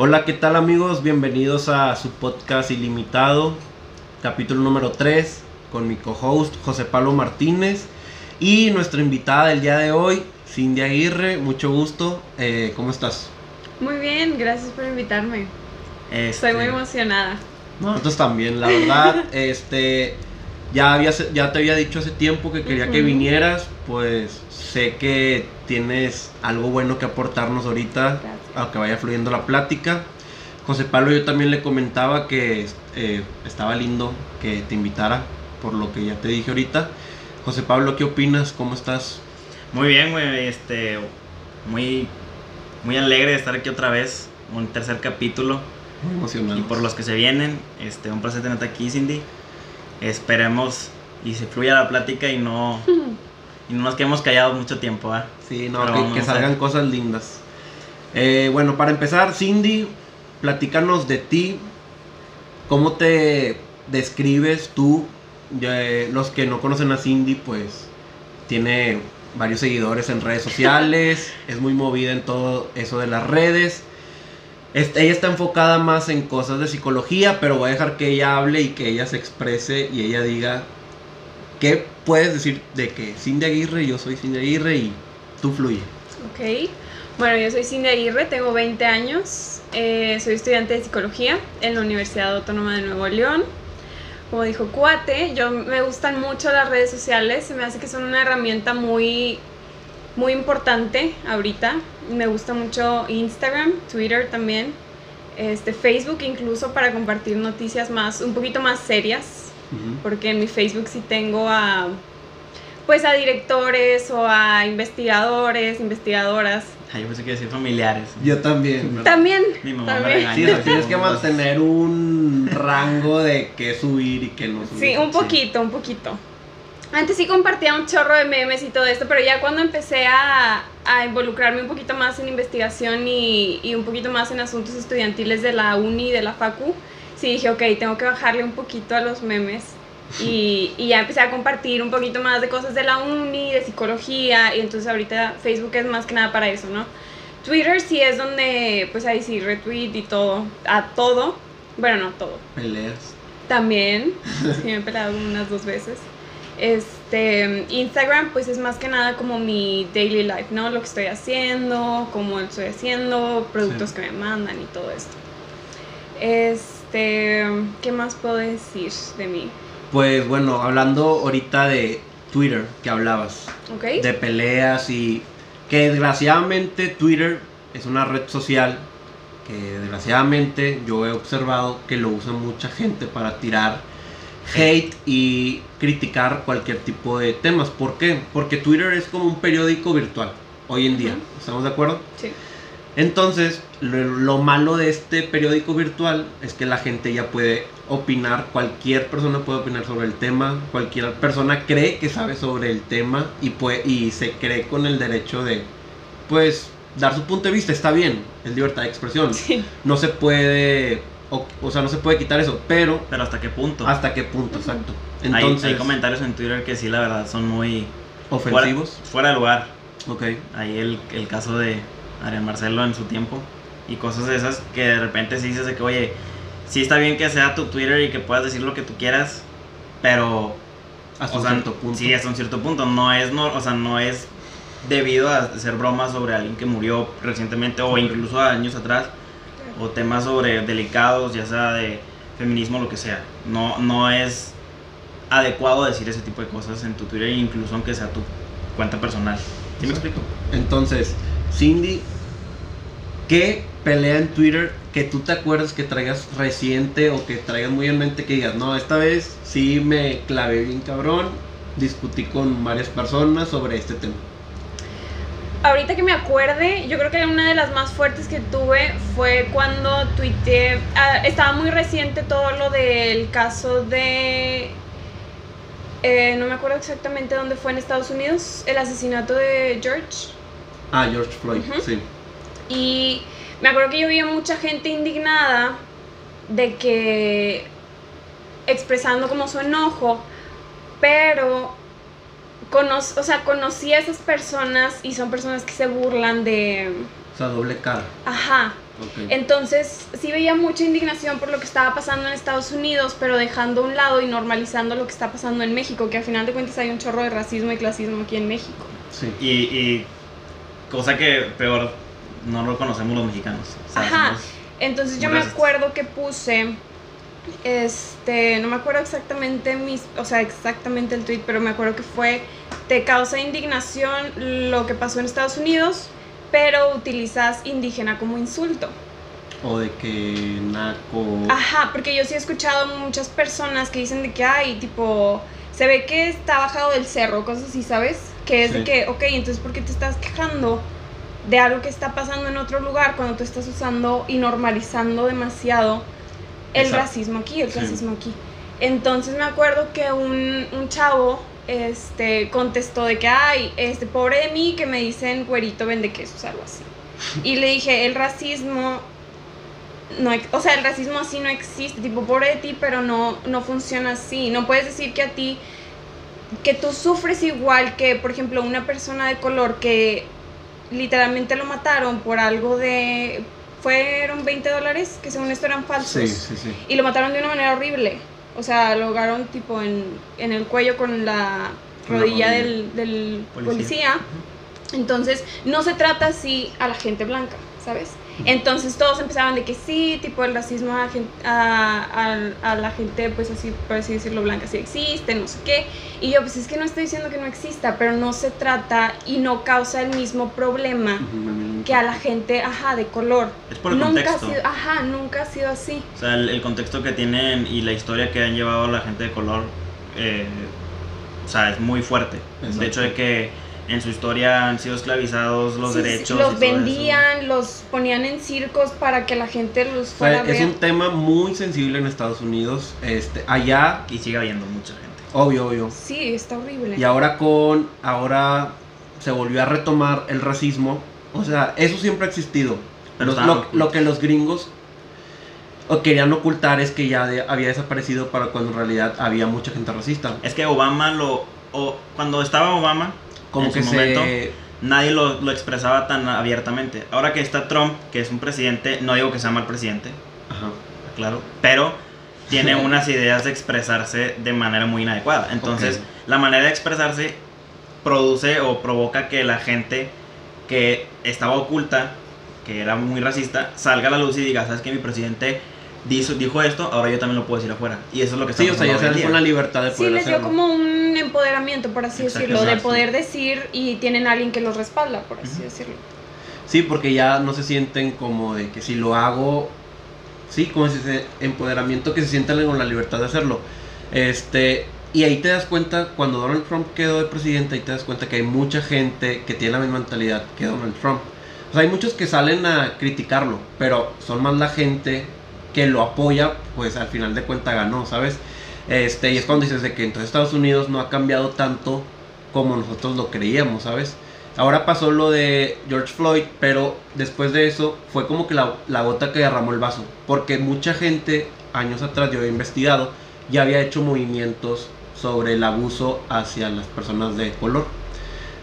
Hola, ¿qué tal amigos? Bienvenidos a su podcast ilimitado, capítulo número 3, con mi co-host José Pablo Martínez y nuestra invitada del día de hoy, Cindy Aguirre. Mucho gusto, eh, ¿cómo estás? Muy bien, gracias por invitarme. Este, Estoy muy emocionada. Nosotros también, la verdad, este, ya, había, ya te había dicho hace tiempo que quería que vinieras, pues sé que tienes algo bueno que aportarnos ahorita, Gracias. aunque vaya fluyendo la plática. José Pablo yo también le comentaba que eh, estaba lindo que te invitara, por lo que ya te dije ahorita. José Pablo, ¿qué opinas? ¿Cómo estás? Muy bien, güey, este, muy, muy alegre de estar aquí otra vez, un tercer capítulo, Muy emocionado. y por los que se vienen, este, un placer tenerte aquí, Cindy. Esperemos y se fluya la plática y no, y no nos quedemos callados mucho tiempo, ¿ah? Sí, no, Pero que, salgan cosas lindas. Eh, bueno, para empezar, Cindy, platícanos de ti. ¿Cómo te describes tú? Ya, eh, los que no conocen a Cindy, pues tiene varios seguidores en redes sociales, es muy movida en todo eso de las redes. Ella está enfocada más en cosas de psicología, pero voy a dejar que ella hable y que ella se exprese y ella diga qué puedes decir de que Cindy Aguirre, yo soy Cindy Aguirre y tú fluye. Ok. Bueno, yo soy Cindy Aguirre, tengo 20 años, eh, soy estudiante de psicología en la Universidad Autónoma de Nuevo León. Como dijo Cuate, yo me gustan mucho las redes sociales, se me hace que son una herramienta muy, muy importante ahorita. Me gusta mucho Instagram, Twitter también, este, Facebook incluso para compartir noticias más, un poquito más serias. Porque en mi Facebook sí tengo a pues a directores o a investigadores, investigadoras. Ay, yo pensé que decir familiares. Yo también. También, Mi mamá me también. regaña. Sí, tienes que mantener un rango de qué subir y qué no subir. Sí, un poquito, un poquito. Antes sí compartía un chorro de memes y todo esto, pero ya cuando empecé a, a involucrarme un poquito más en investigación y, y un poquito más en asuntos estudiantiles de la uni, de la facu, sí dije, ok, tengo que bajarle un poquito a los memes. Y, y ya empecé a compartir un poquito más de cosas de la uni, de psicología, y entonces ahorita Facebook es más que nada para eso, ¿no? Twitter sí es donde, pues ahí sí, retweet y todo, a todo. Bueno, no todo, Peleas. también, sí me he peleado como unas dos veces. Este, Instagram pues es más que nada como mi daily life, ¿no? Lo que estoy haciendo, cómo estoy haciendo, productos Sí. que me mandan y todo esto. Este, ¿qué más puedo decir de mí? Pues bueno, hablando ahorita de Twitter que hablabas, ¿Ok? de peleas y que desgraciadamente Twitter es una red social que desgraciadamente yo he observado que lo usa mucha gente para tirar hate y criticar cualquier tipo de temas. ¿Por qué? Porque Twitter es como un periódico virtual hoy en día. ¿Estamos de acuerdo? Sí. Entonces, lo, lo malo de este periódico virtual es que la gente ya puede opinar, cualquier persona puede opinar sobre el tema, cualquier persona cree que sabe sobre el tema y, puede, y se cree con el derecho de, pues, dar su punto de vista, está bien, es libertad de expresión, Sí. no se puede, o, o sea, no se puede quitar eso, pero Pero hasta qué punto. hasta qué punto, exacto. Hay- Entonces, hay, comentarios en Twitter que sí, la verdad, son muy ofensivos, Fuera, fuera de lugar. ok, Ahí el, el caso de Adrián Marcelo en su tiempo y cosas de esas que de repente sí dices de que, oye, sí está bien que sea tu Twitter y que puedas decir lo que tú quieras, pero hasta o un sea, cierto punto. Sí, hasta un cierto punto. No es, no, o sea, no es debido a hacer bromas sobre alguien que murió recientemente o incluso años atrás, o temas sobre delicados, ya sea de feminismo, lo que sea. No, no es adecuado decir ese tipo de cosas en tu Twitter, incluso aunque sea tu cuenta personal. ¿Sí me explico? Entonces, Cindy, ¿qué pelea en Twitter que tú te acuerdas que traigas reciente o que traigas muy en mente que digas, no, esta vez sí me clavé bien cabrón, discutí con varias personas sobre este tema? Ahorita que me acuerde, yo creo que una de las más fuertes que tuve fue cuando tuiteé, ah, estaba muy reciente todo lo del caso de, eh, no me acuerdo exactamente dónde fue en Estados Unidos, el asesinato de George. Ah, George Floyd, sí. Y me acuerdo que yo vi a mucha gente indignada de que expresando como su enojo, pero cono o sea, conocí a esas personas y son personas que se burlan de, O sea, doble cara. ajá. Entonces, sí veía mucha indignación por lo que estaba pasando en Estados Unidos, pero dejando a un lado y normalizando lo que está pasando en México, que al final de cuentas hay un chorro de racismo y clasismo aquí en México. Sí. Y, y cosa que peor, no lo conocemos los mexicanos. O sea, Ajá. Entonces yo me acuerdo que puse, este, no me acuerdo exactamente mis, o sea, exactamente el tweet, pero me acuerdo que fue, te causa indignación lo que pasó en Estados Unidos, pero utilizas indígena como insulto. O de que naco. Ajá, porque yo sí he escuchado muchas personas que dicen de que, ay, tipo, se ve que está bajado del cerro, cosas así, ¿sabes? Que es de que, ok, entonces ¿por qué te estás quejando de algo que está pasando en otro lugar cuando tú estás usando y normalizando demasiado el Exacto. racismo aquí, el Sí. racismo aquí? Entonces me acuerdo que un, un chavo este, contestó de que, ay, este, pobre de mí que me dicen güerito vende quesos, algo así. Y le dije, el racismo no, o sea, el racismo así no existe, tipo, pobre de ti, pero no, no funciona así. No puedes decir que a ti, que tú sufres igual que, por ejemplo, una persona de color que literalmente lo mataron por algo de, fueron 20 dólares, que según esto eran falsos, Sí, sí, sí. y lo mataron de una manera horrible. O sea, lo ahogaron tipo en, en el cuello con la rodilla. del, del Policía. policía. Entonces, no se trata así a la gente blanca, ¿sabes? Entonces todos empezaron de que sí, tipo el racismo a, a, a- a la gente, pues así, por así decirlo, blanca sí existe, no sé qué. Y yo, pues es que no estoy diciendo que no exista, pero no se trata y no causa el mismo problema que a la gente, ajá, de color. Es por el nunca contexto. ha sido, ajá, nunca ha sido así. O sea, el, el contexto que tienen y la historia que han llevado a la gente de color, eh, o sea, es muy fuerte. Exacto. De hecho, de que en su historia han sido esclavizados los Sí, sí, derechos. y los eso. vendían, los ponían en circos para que la gente los O fuera sea, es un tema muy sensible en Estados Unidos. Este, allá, Y sigue habiendo mucha gente. obvio, obvio. Sí, está horrible. Y ahora con, ahora se volvió a retomar el racismo. O sea, eso siempre ha existido. Pero Los- lo, que los gringos o querían ocultar es que ya de- había desaparecido para cuando en realidad había mucha gente racista. Es que Obama lo. o- cuando estaba Obama, Como en que su se... momento, nadie lo, lo expresaba tan abiertamente. Ahora que está Trump, que es un presidente, no digo que sea mal presidente, Ajá. claro, pero tiene unas ideas de expresarse de manera muy inadecuada. Entonces, la manera de expresarse produce o provoca que la gente que estaba oculta, que era muy racista, salga a la luz y diga, ¿sabes que mi presidente dijo, dijo esto? Ahora yo también lo puedo decir afuera. Y eso es lo que está Sí, o sea, ya se con la libertad de Sí, poder les dio hacerlo. como un empoderamiento, por así Exacto, decirlo, de exacto. poder decir y tienen a alguien que los respalda, por así Ujú. decirlo. Sí, porque ya no se sienten como de que si lo hago, sí, como ese empoderamiento que se sienten con la libertad de hacerlo. Este, y ahí te das cuenta, cuando Donald Trump quedó de presidente, ahí te das cuenta que hay mucha gente que tiene la misma mentalidad que Donald Trump. O sea, hay muchos que salen a criticarlo, pero son más la gente que lo apoya, pues al final de cuentas ganó, ¿sabes? Este, y es cuando dices de que entonces Estados Unidos no ha cambiado tanto como nosotros lo creíamos, ¿sabes? Ahora pasó lo de George Floyd, pero después de eso fue como que la, la gota que derramó el vaso. Porque mucha gente, años atrás yo he investigado, ya había hecho movimientos sobre el abuso hacia las personas de color.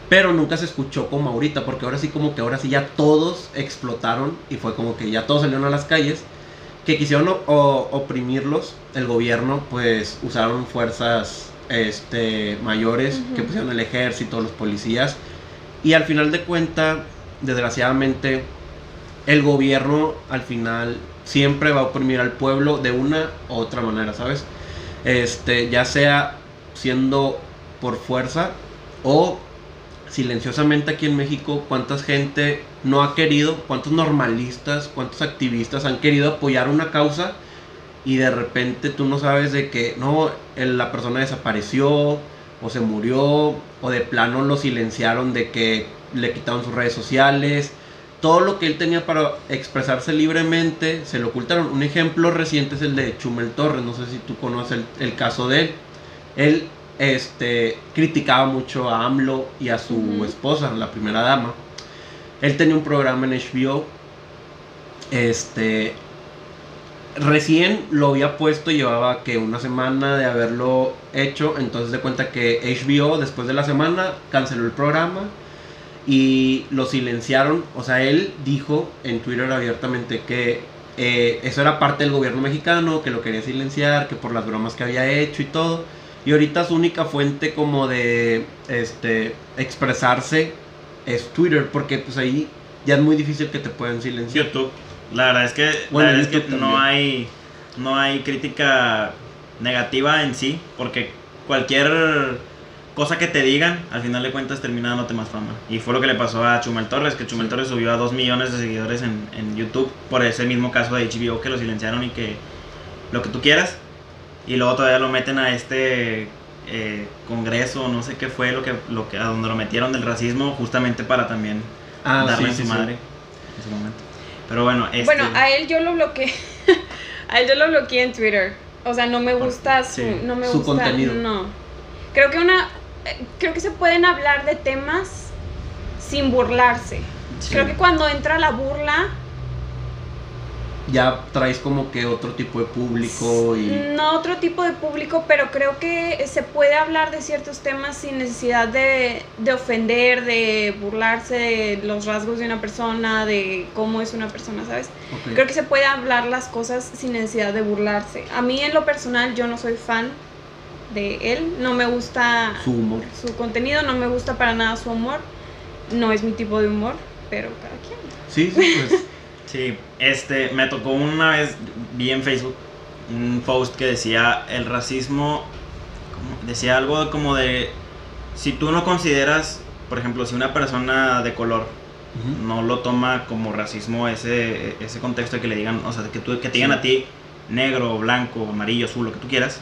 Pero nunca se escuchó como ahorita, porque ahora sí como que ahora sí ya todos explotaron y fue como que ya todos salieron a las calles, que quisieron o- o- oprimirlos, el gobierno pues usaron fuerzas este, mayores, que pusieron el ejército, los policías, y al final de cuentas, desgraciadamente, el gobierno al final siempre va a oprimir al pueblo de una u otra manera, ¿sabes? Este, ya sea siendo por fuerza o silenciosamente aquí en México, cuánta gente no ha querido, cuántos normalistas, cuántos activistas han querido apoyar una causa y de repente tú no sabes de que no, la persona desapareció o se murió o de plano lo silenciaron de que le quitaron sus redes sociales. Todo lo que él tenía para expresarse libremente se lo ocultaron. Un ejemplo reciente es el de Chumel Torres. No sé si tú conoces el, caso de. Él este, criticaba mucho a AMLO y a su esposa, la primera dama. Él tenía un programa en HBO. Este. Recién lo había puesto, llevaba que una semana de haberlo hecho. Entonces de cuenta que HBO, después de la semana, canceló el programa. y lo silenciaron. O sea, él dijo en Twitter abiertamente que eh, eso era parte del gobierno mexicano, que lo quería silenciar, que por las bromas que había hecho y todo. Y ahorita su única fuente como de este expresarse es Twitter, porque pues ahí ya es muy difícil que te puedan silenciar. YouTube. La verdad es que, Bueno, la verdad es que YouTube no hay no hay crítica negativa en sí, porque cualquier cosa que te digan, al final de cuentas termina dándote más fama. Y fue lo que le pasó a Chumel Torres, que Chumel Torres subió a 2 millones de seguidores en, en YouTube por ese mismo caso de HBO que lo silenciaron y que lo que tú quieras. Y luego todavía lo meten a este eh, congreso, no sé qué fue lo que, lo que, a donde lo metieron del racismo, justamente para también Ah, darle sí, su sí, sí. madre en ese momento. Pero bueno, este, Bueno, a él yo lo bloqueé. a él yo lo bloqueé en Twitter. O sea, no me gusta su, Sí, no me su gusta, contenido. No. Creo que una creo que se pueden hablar de temas sin burlarse. sí. Creo que cuando entra la burla, Ya traes como que otro tipo de público y... no otro tipo de público, pero creo que se puede hablar de ciertos temas sin necesidad de, de ofender, de burlarse de los rasgos de una persona, de cómo es una persona, ¿sabes? Creo que se puede hablar las cosas sin necesidad de burlarse. A mí en lo personal yo no soy fan de él, no me gusta Su humor. su contenido, no me gusta para nada su humor, no es mi tipo de humor, pero cada quien. Sí, sí, pues... Sí, este, me tocó una vez, vi en Facebook un post que decía el racismo, decía algo como de, si tú no consideras, por ejemplo, si una persona de color ujú. no lo toma como racismo ese, ese contexto de que le digan, o sea, que, tú, que te digan Sí. a ti negro, blanco, amarillo, azul, lo que tú quieras,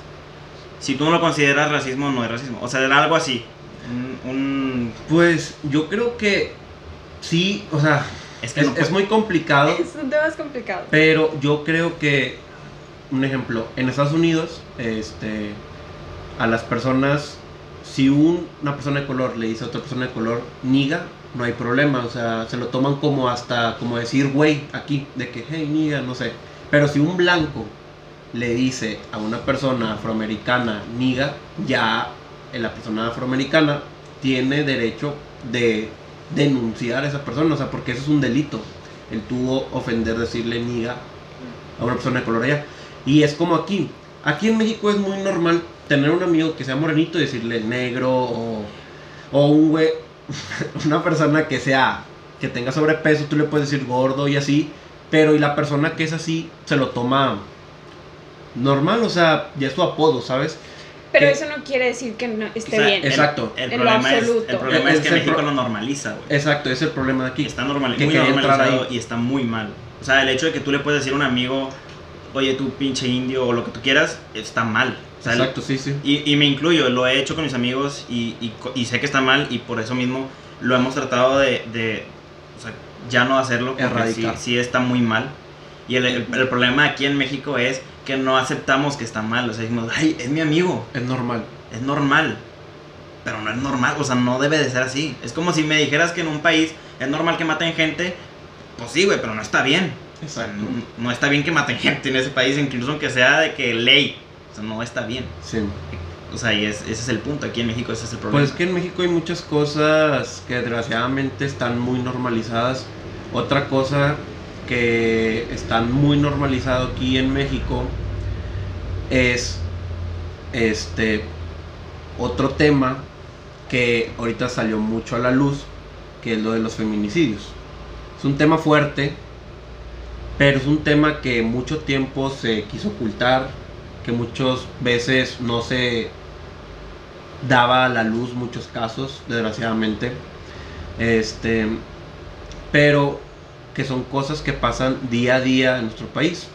si tú no lo consideras racismo, no es racismo, o sea, era algo así, un... un- Pues yo creo que sí, o sea, es que es, no es puede- muy complicado, Es un tema complicado. pero yo creo que, un ejemplo, en Estados Unidos, este, a las personas, si un- una persona de color le dice a otra persona de color niga, no hay problema, o sea, se lo toman como hasta, como decir güey aquí, de que hey niga, no sé, pero si un blanco le dice a una persona afroamericana niga, ya eh, la persona afroamericana tiene derecho de denunciar a esa persona, o sea, porque eso es un delito. El tuvo ofender, decirle niga a una persona de color allá. Y es como aquí. Aquí en México es muy normal tener un amigo que sea morenito y decirle negro o, o un güey, una persona que sea, que tenga sobrepeso, tú le puedes decir gordo y así, pero y la persona que es así se lo toma normal, o sea, ya es su apodo, ¿sabes? Pero que- eso no quiere decir que no esté o sea, bien. el- Exacto. El, En lo problema, es, absoluto. el problema Es es que el México pro- lo normaliza, güey. Exacto, es el problema de aquí. Está normal, Que muy normalizado y está muy mal. O sea, el hecho de que tú le puedes decir a un amigo, oye, tú pinche indio o lo que tú quieras, está mal. O sea, el- Exacto, sí, sí. y, y me incluyo, lo he hecho con mis amigos y, y y sé que está mal y por eso mismo lo hemos tratado de, de, o sea, ya no hacerlo porque sí, Erradicar. sí está muy mal. Y el, el- el problema aquí en México es que no aceptamos que está mal. O sea, decimos, ay, es mi amigo, Es normal. es normal. Pero no es normal, o sea, no debe de ser así. Es como si me dijeras que en un país es normal que maten gente. Pues sí, güey, pero no está bien. O sea, Exacto. no, no está bien que maten gente en ese país, incluso aunque sea de que ley. O sea, no está bien. Sí. O sea, y es- ese es el punto. Aquí en México ese es el problema. Pues es que en México hay muchas cosas que desgraciadamente están muy normalizadas. Otra cosa que está muy normalizado aquí en México es este otro tema que ahorita salió mucho a la luz, que es lo de los feminicidios. Es un tema fuerte, pero es un tema que mucho tiempo se quiso ocultar, que muchas veces no se daba a la luz muchos casos, desgraciadamente. Este, pero que son cosas que pasan día a día en nuestro país.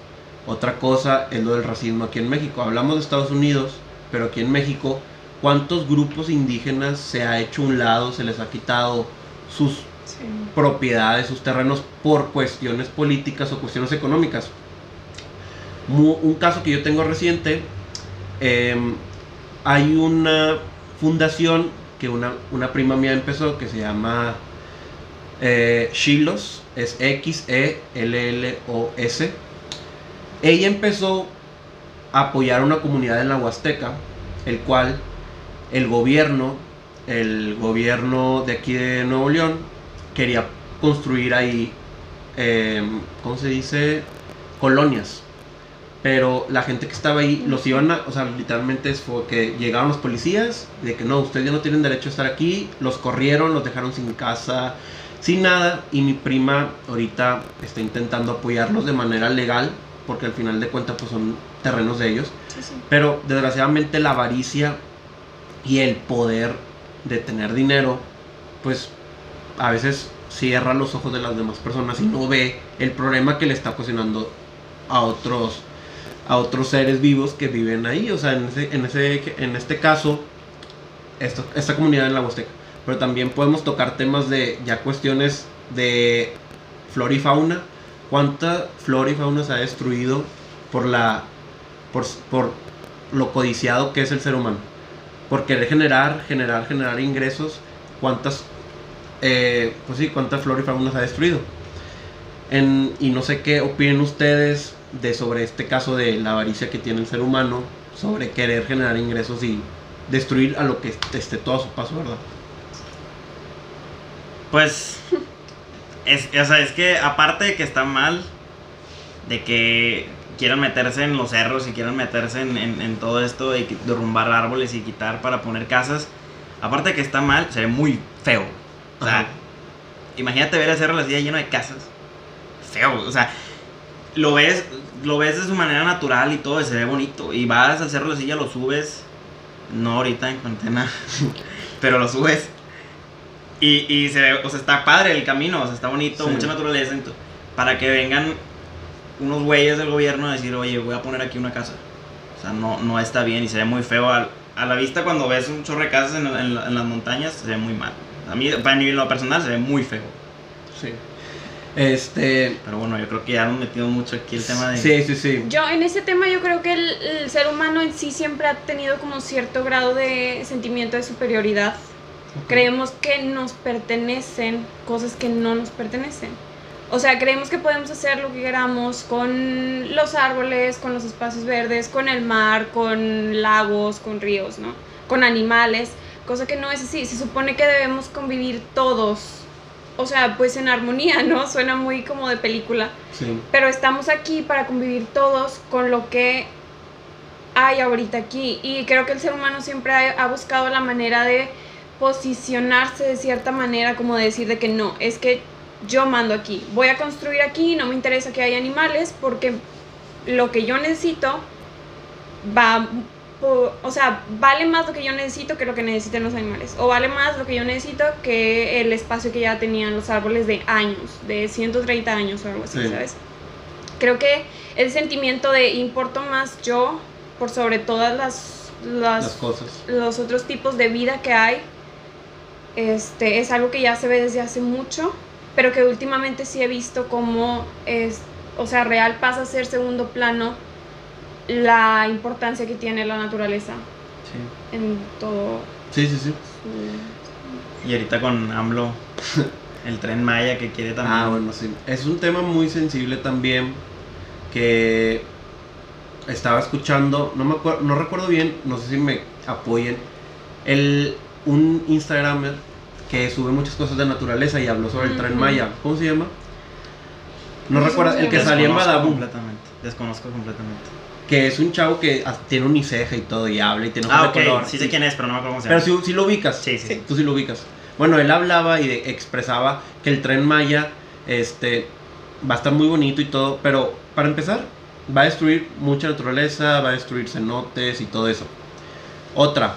Otra cosa es lo del racismo aquí en México. Hablamos de Estados Unidos, pero aquí en México, ¿cuántos grupos indígenas se ha hecho un lado, se les ha quitado sus Sí. propiedades, sus terrenos por cuestiones políticas o cuestiones económicas. Un caso que yo tengo reciente, em, hay una fundación que una, una prima mía empezó que se llama eh, Shilos, es X-E-L-L-O-S. Ella empezó a apoyar a una comunidad en la Huasteca, el cual el gobierno, el gobierno de aquí de Nuevo León, quería construir ahí, eh, ¿cómo se dice? Colonias. Pero la gente que estaba ahí los iban a, o sea, literalmente fue que llegaron los policías, de que no, ustedes ya no tienen derecho a estar aquí, los corrieron, los dejaron sin casa, sin nada, y mi prima ahorita está intentando apoyarlos de manera legal, porque al final de cuentas pues son terrenos de ellos. Sí, sí. Pero desgraciadamente la avaricia y el poder de tener dinero, pues a veces cierra los ojos de las demás personas y no ve el problema que le está ocasionando a otros a otros seres vivos que viven ahí, o sea, en ese en ese en este caso esto, esta comunidad en la Huasteca, pero también podemos tocar temas de ya cuestiones de flora y fauna, cuánta flora y fauna se ha destruido por la por, por lo codiciado que es el ser humano. Por querer generar, generar, generar ingresos, cuántas, eh, pues sí, cuánta flora y fauna se ha destruido. En- y no sé qué opinen ustedes de sobre este caso de la avaricia que tiene el ser humano, sobre querer generar ingresos y destruir a lo que esté todo a su paso, ¿verdad? Pues, es, o sea, es que aparte de que está mal, de que quieran meterse en los cerros y quieran meterse en, en- en todo esto de derrumbar árboles y quitar para poner casas, aparte de que está mal, se ve muy feo. O sea, Ajá. imagínate ver el cerro de la silla lleno de casas. Feo, o sea, lo ves, lo ves de su manera natural y todo, y se ve bonito. Y vas al cerro de la silla, lo subes, no ahorita en cuarentena, pero lo subes. Y, y se ve, o sea, está padre el camino, o sea, está bonito, Sí. mucha naturaleza. ento- para que vengan unos güeyes del gobierno a decir, oye, voy a poner aquí una casa. O sea, no, no está bien y se ve muy feo. al- A, la vista, cuando ves un chorro de casas en, en la- en las montañas, se ve muy mal. A mí, para mí, lo personal, se ve muy feo. Sí. Este. Pero bueno, yo creo que ya hemos metido mucho aquí el tema de. Sí, sí, sí. Yo en ese tema yo creo que el, el ser humano en sí siempre ha tenido como cierto grado de sentimiento de superioridad. Creemos que nos pertenecen cosas que no nos pertenecen. O sea, creemos que podemos hacer lo que queramos con los árboles, con los espacios verdes, con el mar, con lagos, con ríos, ¿no? Con animales, cosa que no es así. Se supone que debemos convivir todos. O sea, pues en armonía, ¿no? Suena muy como de película Sí. pero estamos aquí para convivir todos con lo que hay ahorita aquí y creo que el ser humano siempre ha, ha buscado la manera de posicionarse de cierta manera como de decir de que no, es que yo mando aquí, voy a construir aquí, no me interesa que haya animales porque lo que yo necesito va o sea, vale más lo que yo necesito que lo que necesiten los animales. O vale más lo que yo necesito que el espacio que ya tenían los árboles de años, de 130 años o algo así, Sí. ¿sabes? Creo que el sentimiento de importo más yo por sobre todas las, las, Las cosas. los otros tipos de vida que hay, este, es algo que ya se ve desde hace mucho, pero que últimamente sí he visto como es, o sea, real pasa a ser segundo plano la importancia que tiene la naturaleza Sí. en todo Sí, sí, sí. su... Y ahorita con AMLO, el tren Maya que quiere también. Ah, bueno, sí. Es un tema muy sensible también que estaba escuchando, no me acuerdo, no recuerdo bien, no sé si me apoyen, el, un Instagramer que sube muchas cosas de naturaleza y habló sobre el tren Ujú. Maya. ¿Cómo se llama? No cómo el que llama. salía en Desconozco Badabun, completamente. Desconozco completamente. que es un chavo que tiene uniceja y todo y habla y tiene ojos Ah, de ok. color. Sí sé quién es, pero no me acuerdo cómo se Pero llama. si, lo ubicas. Sí, sí, sí. Tú sí lo ubicas. Bueno, él hablaba y de- expresaba que el tren Maya este, va a estar muy bonito y todo, pero para empezar, va a destruir mucha naturaleza, va a destruir cenotes y todo eso. Otra,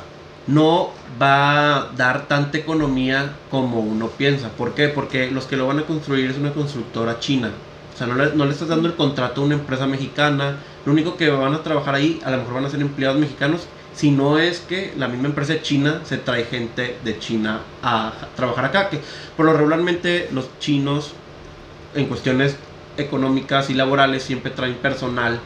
no va a dar tanta economía como uno piensa. ¿Por qué? Porque los que lo van a construir es una constructora china. O sea, no le, estás dando el contrato a una empresa mexicana. Lo único que van a trabajar ahí, a lo mejor van a ser empleados mexicanos, si no es que la misma empresa china se trae gente de China a trabajar acá. Que por lo regularmente los chinos, en cuestiones económicas y laborales, siempre traen personal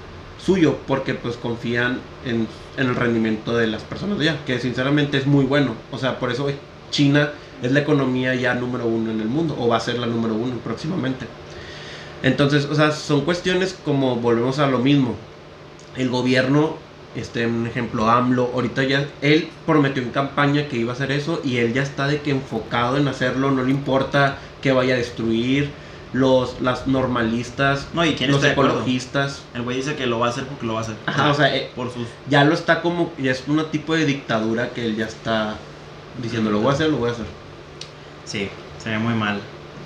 suyo porque pues confían en, en el rendimiento de las personas de allá, que sinceramente es muy bueno. O sea, por eso China es la economía ya número uno en el mundo, o va a ser la número uno próximamente. Entonces, o sea, son cuestiones como volvemos a lo mismo. El gobierno este, un ejemplo, AMLO, ahorita ya, él prometió en campaña que iba a hacer eso y él ya está de que enfocado en hacerlo, no le importa que vaya a destruir los, las normalistas, No, ¿y quién los ecologistas. El güey dice que lo va a hacer porque lo va a hacer. Ajá, o sea, eh, por sus... ya lo está como, ya es un tipo de dictadura que él ya está diciendo, lo voy a hacer, lo voy a hacer. Sí, se ve muy mal.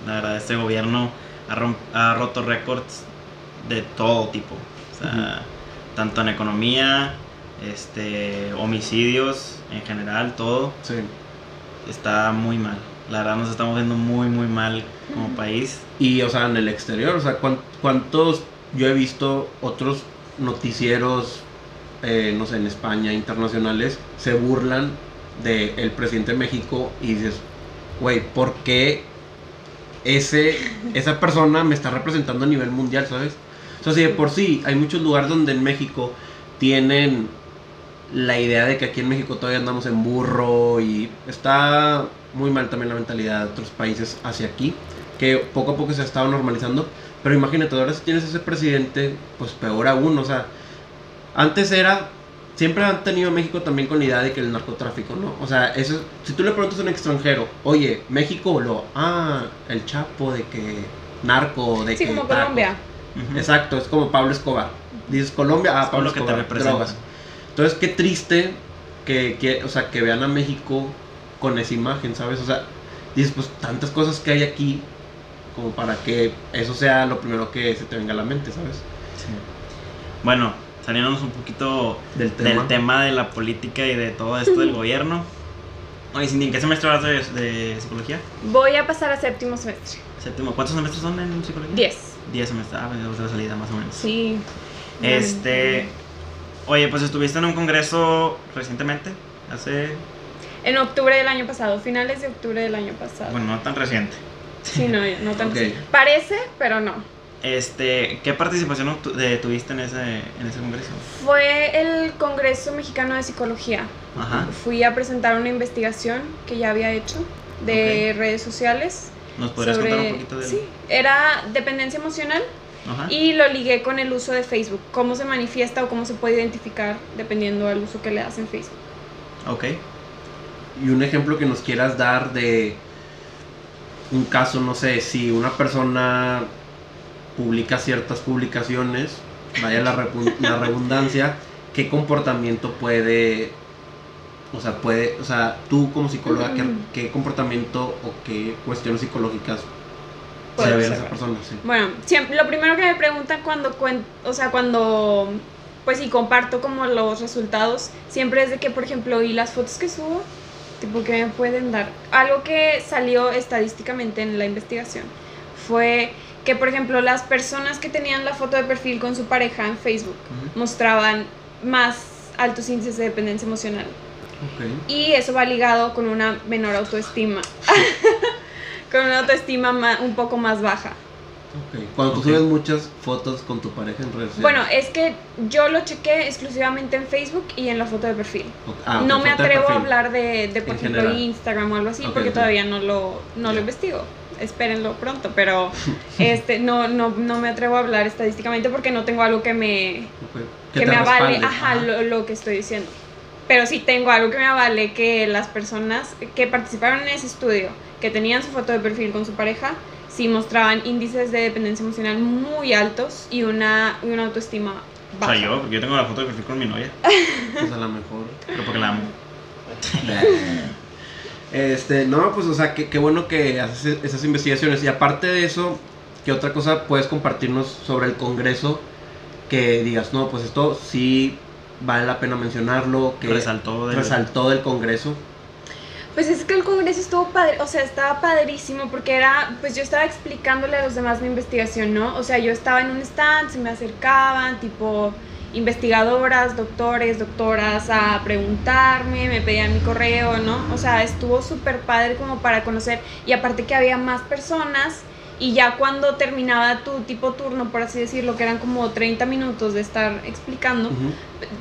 La verdad, este gobierno ha, rom- ha roto récords de todo tipo. O sea, tanto en economía, este, homicidios en general, todo Sí. está muy mal. La verdad nos estamos viendo muy, muy mal como país. Y, o sea, en el exterior, o sea, ¿cuán- ¿cuántos yo he visto otros noticieros, eh, no sé, en España, internacionales, se burlan del presidente de México y dices, güey, ¿por qué ese, esa persona me está representando a nivel mundial, ¿sabes? O sea, si de por sí hay muchos lugares donde en México tienen la idea de que aquí en México todavía andamos en burro y está muy mal también la mentalidad de otros países hacia aquí, que poco a poco se ha estado normalizando. Pero imagínate, ahora si tienes ese presidente, pues peor aún, o sea, antes era, siempre han tenido México también con la idea de que el narcotráfico, ¿no? O sea, eso, si tú le preguntas a un extranjero, oye, México, lo, ah, el Chapo, de que narco, de Sí, que... como tacos". Colombia. Exacto, es como Pablo Escobar. Dices Colombia, ah, Es Pablo lo que te Escobar, drogas. Entonces, qué triste que, que, o sea, que vean a México con esa imagen, ¿sabes? O sea, dices, pues tantas cosas que hay aquí como para que eso sea lo primero que se te venga a la mente, ¿sabes? Sí. Bueno, saliéndonos un poquito Del tema. del tema de la política y de todo esto del gobierno. Oye, Cindy, ¿en qué semestre vas de, de psicología? Voy a pasar a séptimo semestre. Séptimo. ¿Cuántos semestres son en psicología? Diez. Diez semestres. Ah, pues de salida más o menos. Sí. Este. Oye, pues estuviste en un congreso recientemente. Hace. En octubre del año pasado, finales de octubre del año pasado. Bueno, no tan reciente. Sí, no, no tanto. Ok. así. Parece, pero no. Este. ¿Qué participación tuviste en ese, en ese congreso? Fue el Congreso Mexicano de Psicología. Ajá. Fui a presentar una investigación que ya había hecho de redes sociales. ¿Nos podrías sobre... contar un poquito de Sí, era dependencia emocional Ajá. y lo ligué con el uso de Facebook. Cómo se manifiesta o cómo se puede identificar dependiendo del uso que le das en Facebook. Ok. Y un ejemplo que nos quieras dar de un caso, no sé, si una persona publica ciertas publicaciones, vaya la, la redundancia, ¿qué comportamiento puede, o sea, puede, o sea, tú como psicóloga, ¿qué, qué comportamiento o qué cuestiones psicológicas Puede se ve en esa persona? Sí. Bueno, siempre, lo primero que me preguntan cuando o sea, cuando pues sí comparto como los resultados, siempre es de que, por ejemplo, y las fotos que subo, tipo que me pueden dar. Algo que salió estadísticamente en la investigación fue que, por ejemplo, las personas que tenían la foto de perfil con su pareja en Facebook mostraban más altos índices de dependencia emocional. Ok. Y eso va ligado con una menor autoestima. con una autoestima ma- un poco más baja. Cuando tú subes muchas fotos con tu pareja en redes sociales. Bueno, es que yo lo chequé exclusivamente en Facebook y en la foto de perfil. Ok, ah, no me atrevo a hablar de, de por En ejemplo, general. Instagram o algo así, Ok, porque todavía no lo, no lo investigo. Espérenlo pronto, pero este no, no, no me atrevo a hablar estadísticamente porque no tengo algo que me, que me avale respalde. ajá, Lo, lo que estoy diciendo. Pero sí tengo algo que me avale que las personas que participaron en ese estudio, que tenían su foto de perfil con su pareja, sí mostraban índices de dependencia emocional muy altos y una, y una autoestima O baja. sea, yo, porque yo tengo la foto de perfil con mi novia, Pues a lo mejor. pero porque la amo. Este, no, pues, o sea, qué, qué bueno que haces esas investigaciones. Y aparte de eso, ¿qué otra cosa puedes compartirnos sobre el Congreso? Que digas, no, pues esto sí vale la pena mencionarlo, que Resaltó del- resaltó del Congreso. Pues es que el congreso estuvo padre, o sea, estaba padrísimo porque era, pues yo estaba explicándole a los demás mi investigación, ¿no? O sea, yo estaba en un stand, se me acercaban, tipo investigadoras, doctores, doctoras a preguntarme, me pedían mi correo, ¿no? O sea, estuvo súper padre como para conocer y aparte que había más personas y ya cuando terminaba tu tipo turno, por así decirlo, que eran como 30 minutos de estar explicando,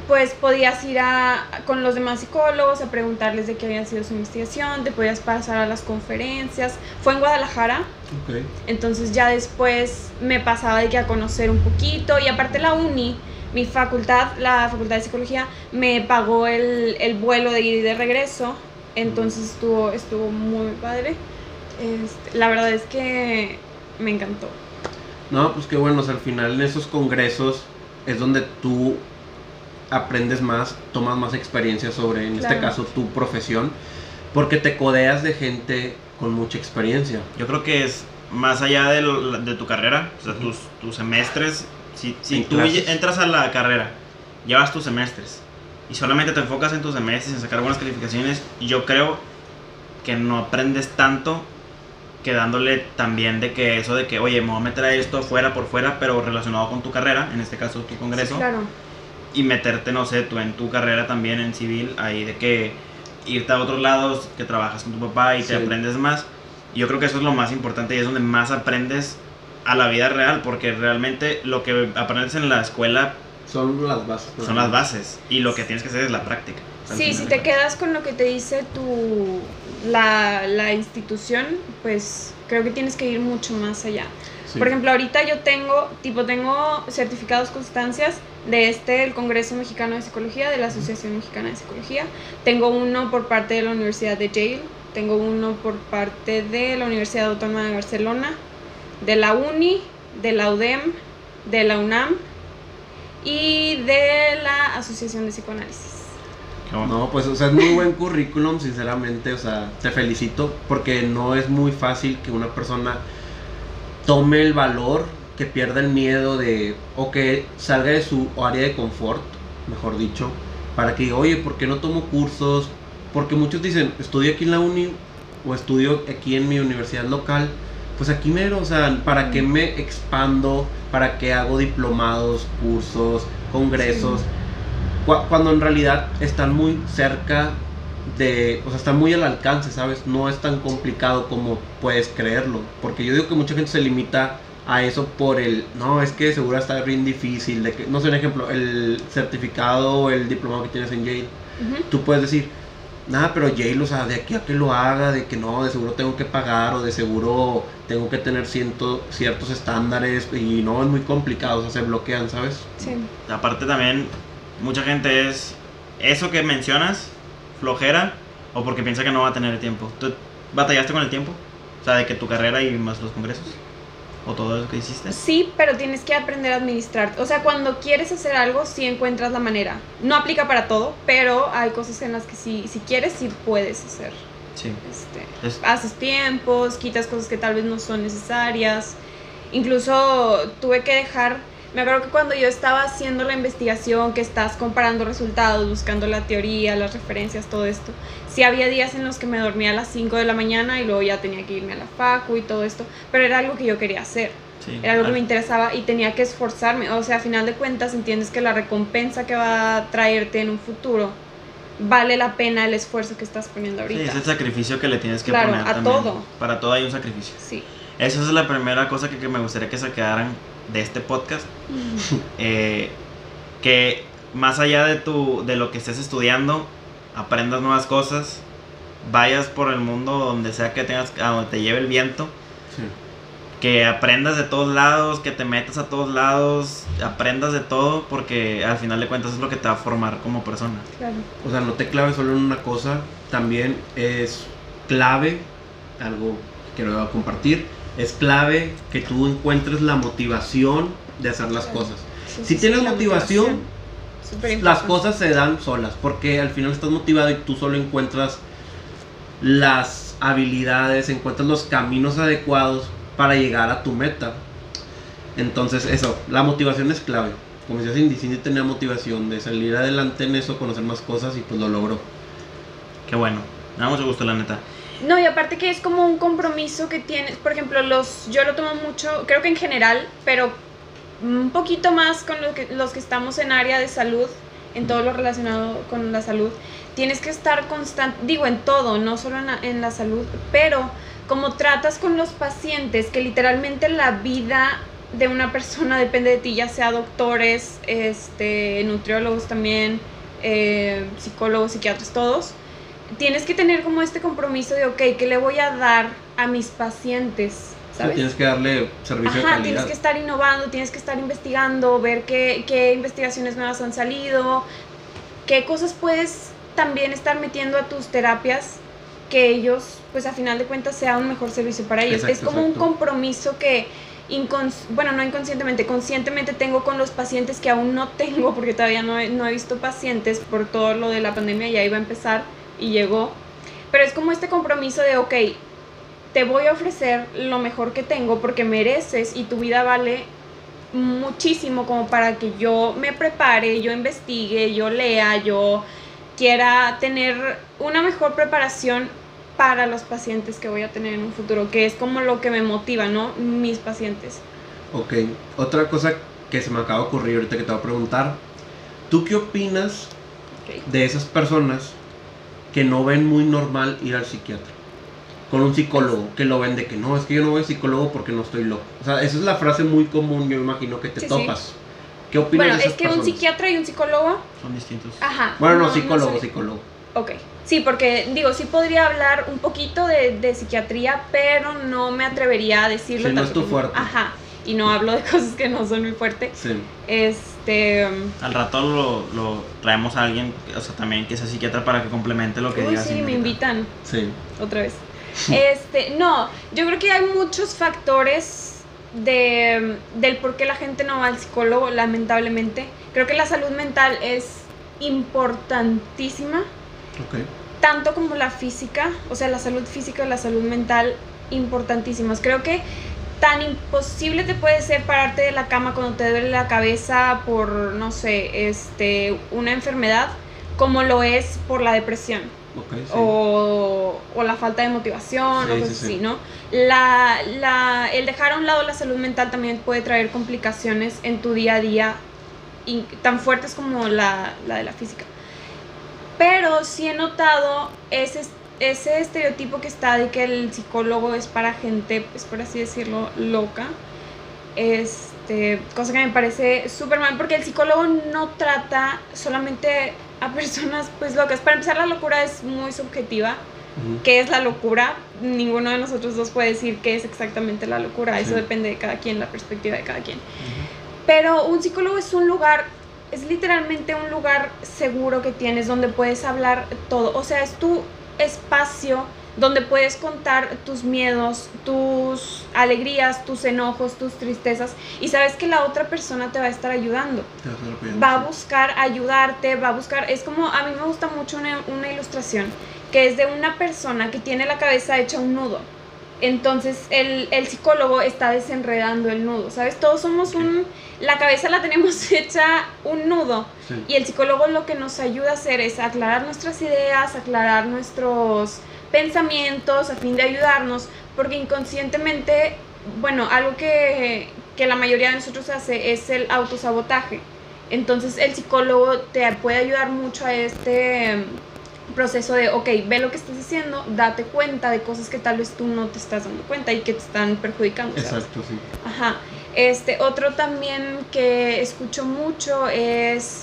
pues podías ir a, con los demás psicólogos a preguntarles de qué había sido su investigación, te podías pasar a las conferencias. Fue en Guadalajara, Ok. entonces ya después me pasaba de que a conocer un poquito y aparte la uni mi facultad, la facultad de psicología, me pagó el, el vuelo de ida y de regreso, entonces estuvo, estuvo muy padre. Este, la verdad es que me encantó. No, pues qué bueno, o sea, al final en esos congresos es donde tú aprendes más, tomas más experiencia sobre, en este caso, tu profesión, porque te codeas de gente con mucha experiencia. Yo creo que es más allá de, lo- de tu carrera, o sea, tus, tus semestres. Si, si tú clases. entras a la carrera, llevas tus semestres y solamente te enfocas en tus semestres, en sacar buenas calificaciones, yo creo que no aprendes tanto quedándole también de que eso de que, oye, me voy a meter a esto fuera por fuera, pero relacionado con tu carrera, en este caso tu congreso Claro. y meterte, no sé, tú en tu carrera también en civil, ahí de que irte a otros lados, que trabajas con tu papá y Sí. te aprendes más. Y yo creo que eso es lo más importante y es donde más aprendes a la vida real, porque realmente lo que aprendes en la escuela Son las bases. son las bases y lo que tienes que hacer es la práctica. Sí, si te quedas con lo que te dice tu la, la institución, pues creo que tienes que ir mucho más allá. Sí. Por ejemplo, ahorita yo tengo, tipo, tengo certificados constancias de este, el Congreso Mexicano de Psicología, de la Asociación Mexicana de Psicología. Tengo uno por parte de la Universidad de Yale, tengo uno por parte de la Universidad Autónoma de Barcelona, de la UNI, de la UDEM, de la UNAM y de la Asociación de Psicoanálisis. No, pues, o sea, es muy buen currículum, sinceramente, o sea, te felicito, porque no es muy fácil que una persona tome el valor, que pierda el miedo de, o que salga de su área de confort, mejor dicho, para que diga, oye, ¿por qué no tomo cursos? Porque muchos dicen, estudio aquí en la uni, o estudio aquí en mi universidad local, pues aquí mero, o sea, ¿para qué me expando? ¿Para qué hago diplomados, cursos, congresos? Cuando en realidad están muy cerca de, o sea, están muy al alcance, ¿sabes? No es tan complicado como puedes creerlo, porque yo digo que mucha gente se limita a eso por el, no, es que seguro está bien difícil, de que, no sé, un ejemplo, el certificado o el diplomado que tienes en Yale, Ujú. tú puedes decir, nada, pero Yale, o sea, de aquí a que lo haga, de que no, de seguro tengo que pagar o de seguro tengo que tener ciento, ciertos estándares y no, es muy complicado, o sea, se bloquean, ¿sabes? Sí. Aparte también, mucha gente es eso que mencionas, flojera, o porque piensa que no va a tener tiempo. ¿Tú batallaste con el tiempo? O sea, de que tu carrera y más los congresos. ¿O todo eso que hiciste? Sí, pero tienes que aprender a administrar. O sea, cuando quieres hacer algo, sí encuentras la manera. No aplica para todo, pero hay cosas en las que sí, si quieres, sí puedes hacer. Sí. Este, Es- haces tiempos, quitas cosas que tal vez no son necesarias. Incluso tuve que dejar, me acuerdo que cuando yo estaba haciendo la investigación, que estás comparando resultados, buscando la teoría, las referencias, todo esto, sí había días en los que me dormía a las 5 de la mañana y luego ya tenía que irme a la facu y todo esto, pero era algo que yo quería hacer. sí. Era algo que me interesaba y tenía que esforzarme. O sea, a final de cuentas entiendes que la recompensa que va a traerte en un futuro vale la pena el esfuerzo que estás poniendo Sí, ahorita. es el sacrificio que le tienes que Claro, poner a también. todo. Para todo hay un sacrificio. Sí. Esa es la primera cosa que, que me gustaría que se quedaran de este podcast. Eh, que más allá de, tu, de lo que estés estudiando, aprendas nuevas cosas, vayas por el mundo donde sea que tengas, a donde te lleve el viento, Sí. que aprendas de todos lados, que te metas a todos lados, aprendas de todo, porque al final de cuentas es lo que te va a formar como persona. Claro. O sea, no te claves solo en una cosa, también es clave, algo que quiero compartir, es clave que tú encuentres la motivación de hacer las cosas. Sí, Si sí, tienes sí, motivación, las cosas se dan solas, porque al final estás motivado y tú solo encuentras las habilidades, encuentras los caminos adecuados para llegar a tu meta. Entonces, eso, la motivación es clave. Como decía Cindy, Cindy tenía motivación de salir adelante en eso, conocer más cosas y pues lo logró. Qué bueno, me da mucho gusto la neta. No, y aparte que es como un compromiso que tienes, por ejemplo, los yo lo tomo mucho, creo que en general, pero un poquito más con lo que, los que estamos en área de salud, en todo lo relacionado con la salud, tienes que estar constante, digo en todo, no solo en la, en la salud, pero como tratas con los pacientes, que literalmente la vida de una persona depende de ti, ya sea doctores, este, nutriólogos también, eh, psicólogos, psiquiatras, todos tienes que tener como este compromiso de, ok, ¿qué le voy a dar a mis pacientes ¿sabes? tienes que darle servicio Ajá, tienes que estar innovando, tienes que estar investigando, ver qué, qué investigaciones nuevas han salido, qué cosas puedes también estar metiendo a tus terapias que ellos, pues a final de cuentas, sea un mejor servicio para ellos. Exacto, es como un compromiso que, bueno, no inconscientemente, conscientemente tengo con los pacientes que aún no tengo, porque todavía no he, no he visto pacientes por todo lo de la pandemia, ya iba a empezar y llegó. Pero es como este compromiso de, ok, te voy a ofrecer lo mejor que tengo porque mereces y tu vida vale muchísimo como para que yo me prepare, yo investigue, yo lea, yo quiera tener una mejor preparación para los pacientes que voy a tener en un futuro, que es como lo que me motiva, ¿no? Mis pacientes. Ok, otra cosa que se me acaba de ocurrir ahorita que te voy a preguntar. ¿Tú qué opinas de esas personas que no ven muy normal ir al psiquiatra? Con un psicólogo, que lo ven de que no, es que yo no voy al psicólogo porque no estoy loco. O sea, esa es la frase muy común, yo me imagino que te Sí, sí. topas. ¿Qué opinas Bueno, de esas es que un psiquiatra y un psicólogo, Son distintos. ajá. Bueno, no, psicólogo, psicólogo. Ok, sí, porque digo, sí podría hablar un poquito de, de psiquiatría, pero no me atrevería a decirlo. Sí, no es tu fuerte. Ajá, y no hablo de cosas que no son muy fuertes. Sí. Este, um, Al rato lo, lo traemos a alguien, o sea, también que sea psiquiatra para que complemente lo que uy, diga. sí, me invitan Sí. otra vez. Este, no, yo creo que hay muchos factores de, del por qué la gente no va al psicólogo, lamentablemente. Creo que la salud mental es importantísima. Ok. tanto como la física, o sea, la salud física y la salud mental importantísimas. Creo que tan imposible te puede ser pararte de la cama cuando te duele la cabeza por, no sé, este, una enfermedad, como lo es por la depresión Ok, sí. o, o la falta de motivación Sí, o cosas sí. así, ¿no? La, la, el dejar a un lado la salud mental también puede traer complicaciones en tu día a día y tan fuertes como la, la de la física. Pero sí he notado ese, ese estereotipo que está de que el psicólogo es para gente, pues por así decirlo, loca. Este, cosa que me parece súper mal porque el psicólogo no trata solamente a personas pues locas. Para empezar, la locura es muy subjetiva. ¿Qué es la locura? Ninguno de nosotros dos puede decir qué es exactamente la locura. Eso depende de cada quien, la perspectiva de cada quien. Pero un psicólogo es un lugar, es literalmente un lugar seguro que tienes donde puedes hablar todo. O sea, es tu espacio donde puedes contar tus miedos, tus alegrías, tus enojos, tus tristezas y sabes que la otra persona te va a estar ayudando. Va a buscar ayudarte, va a buscar, es como, a mí me gusta mucho una, una ilustración que es de una persona que tiene la cabeza hecha un nudo. Entonces el, el psicólogo está desenredando el nudo, ¿sabes? Todos somos un... La cabeza la tenemos hecha un nudo Sí. y el psicólogo lo que nos ayuda a hacer es aclarar nuestras ideas, aclarar nuestros pensamientos a fin de ayudarnos, porque inconscientemente, bueno, algo que, que la mayoría de nosotros hace es el autosabotaje. Entonces el psicólogo te puede ayudar mucho a este mm, proceso de, ok, ve lo que estás haciendo, date cuenta de cosas que tal vez tú no te estás dando cuenta y que te están perjudicando. ¿sabes? Exacto, sí. Ajá. Este, otro también que escucho mucho es,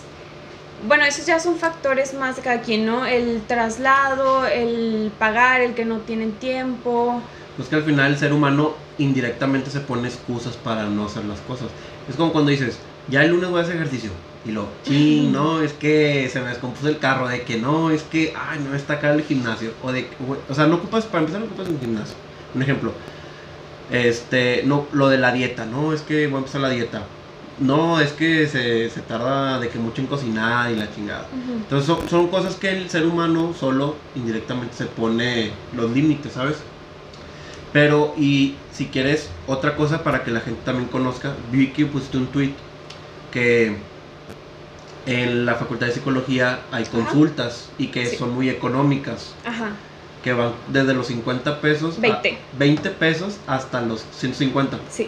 bueno, esos ya son factores más de cada quien, ¿no? El traslado, el pagar, el que no tienen tiempo. Pues que al final el ser humano indirectamente se pone excusas para no hacer las cosas. Es como cuando dices, ya el lunes voy a hacer ejercicio. Y lo, ching, no, es que se me descompuso el carro. De que no, es que, ay, no está acá el gimnasio. O de, o sea, no ocupas, para empezar, no ocupas un gimnasio. Un ejemplo, este, no, lo de la dieta. No, es que voy a empezar la dieta. No, es que se, se tarda de que mucho en cocinar y la chingada. Entonces son, son cosas que el ser humano solo indirectamente se pone los límites, ¿sabes? Pero, y si quieres otra cosa para que la gente también conozca, vi que pusiste un tweet que en la Facultad de Psicología hay consultas y que Sí. son muy económicas, Ajá. Que van desde los 50 pesos a 20. 20 pesos hasta los 150. Sí.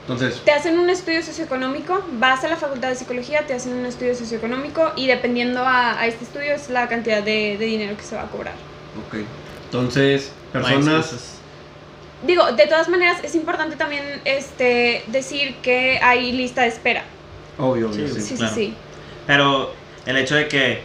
Entonces, Te hacen un estudio socioeconómico, vas a la facultad de psicología, te hacen un estudio socioeconómico y dependiendo a, a este estudio es la cantidad de, de dinero que se va a cobrar. ok. Entonces, personas... Digo, de todas maneras es importante también este, decir que hay lista de espera. Obvio, obvio, Sí, sí. Sí, sí, claro. sí. Pero el hecho de que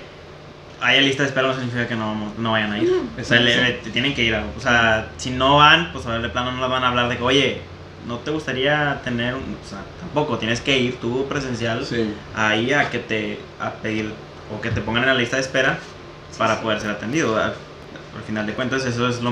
haya lista de espera no significa que no, no vayan a ir. O sea, le- le- tienen que ir. a- O sea, si no van, pues a ver, de plano no les van a hablar de que, oye, ¿no te gustaría tener un... O sea, tampoco, tienes que ir tú presencial Sí. ahí a que te... a pedir o que te pongan en la lista de espera para poder ser atendido. Al, al final de cuentas, eso es lo...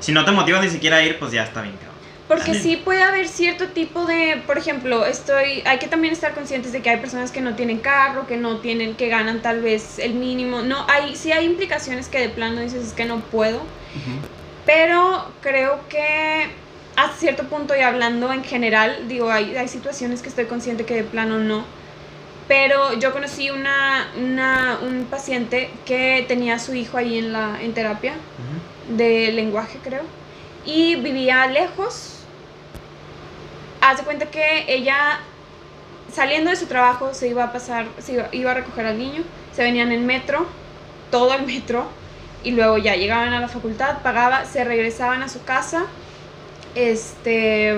Si no te motivas ni siquiera a ir, pues ya está bien, cabrón. Porque Sí. puede haber cierto tipo de, por ejemplo, estoy, hay que también estar conscientes de que hay personas que no tienen carro, que no tienen, que ganan tal vez el mínimo. No, hay, sí hay implicaciones que de plano dices es que no puedo. Pero creo que a cierto punto y hablando en general, digo, hay, hay situaciones que estoy consciente que de plano no. Pero yo conocí una, una, un paciente que tenía a su hijo ahí en, la, en terapia de lenguaje, creo, y vivía lejos. Haz de cuenta que ella, saliendo de su trabajo, se iba a pasar, se iba, iba a recoger al niño, se venían en metro, todo el metro, y luego ya llegaban a la facultad, pagaba, se regresaban a su casa, este...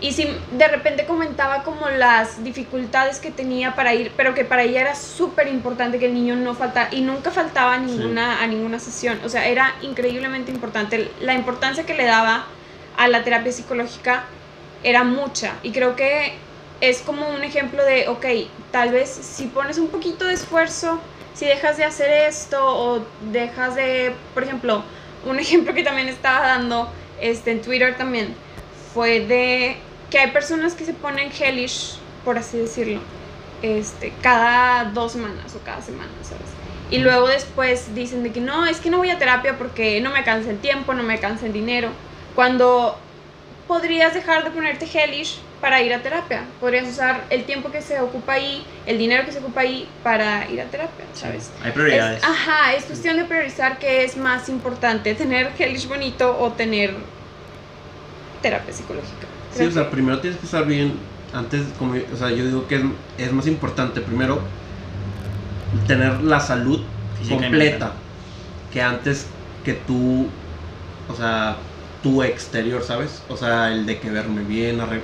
Y si de repente comentaba como las dificultades que tenía para ir, pero que para ella era súper importante que el niño no faltara y nunca faltaba a ninguna, a ninguna sesión. O sea, era increíblemente importante. La importancia que le daba a la terapia psicológica era mucha. Y creo que es como un ejemplo de, ok, tal vez si pones un poquito de esfuerzo, si dejas de hacer esto o dejas de, por ejemplo, un ejemplo que también estaba dando este, en Twitter también fue de que hay personas que se ponen hellish, por así decirlo, este, cada dos semanas o cada semana, ¿sabes? Y luego después dicen de que no, es que no voy a terapia porque no me alcanza el tiempo, no me alcanza el dinero. Cuando podrías dejar de ponerte hellish para ir a terapia. Podrías usar el tiempo que se ocupa ahí, el dinero que se ocupa ahí para ir a terapia, ¿sabes? Hay prioridades. Es- ajá, es cuestión de priorizar qué es más importante, tener hellish bonito o tener terapia psicológica. Sí, o sea, primero tienes que estar bien. Antes, como, o sea, yo digo que es, es más importante primero tener la salud Física completa que antes que tú, o sea, tu exterior, ¿sabes? O sea, el de que verme bien, arregl-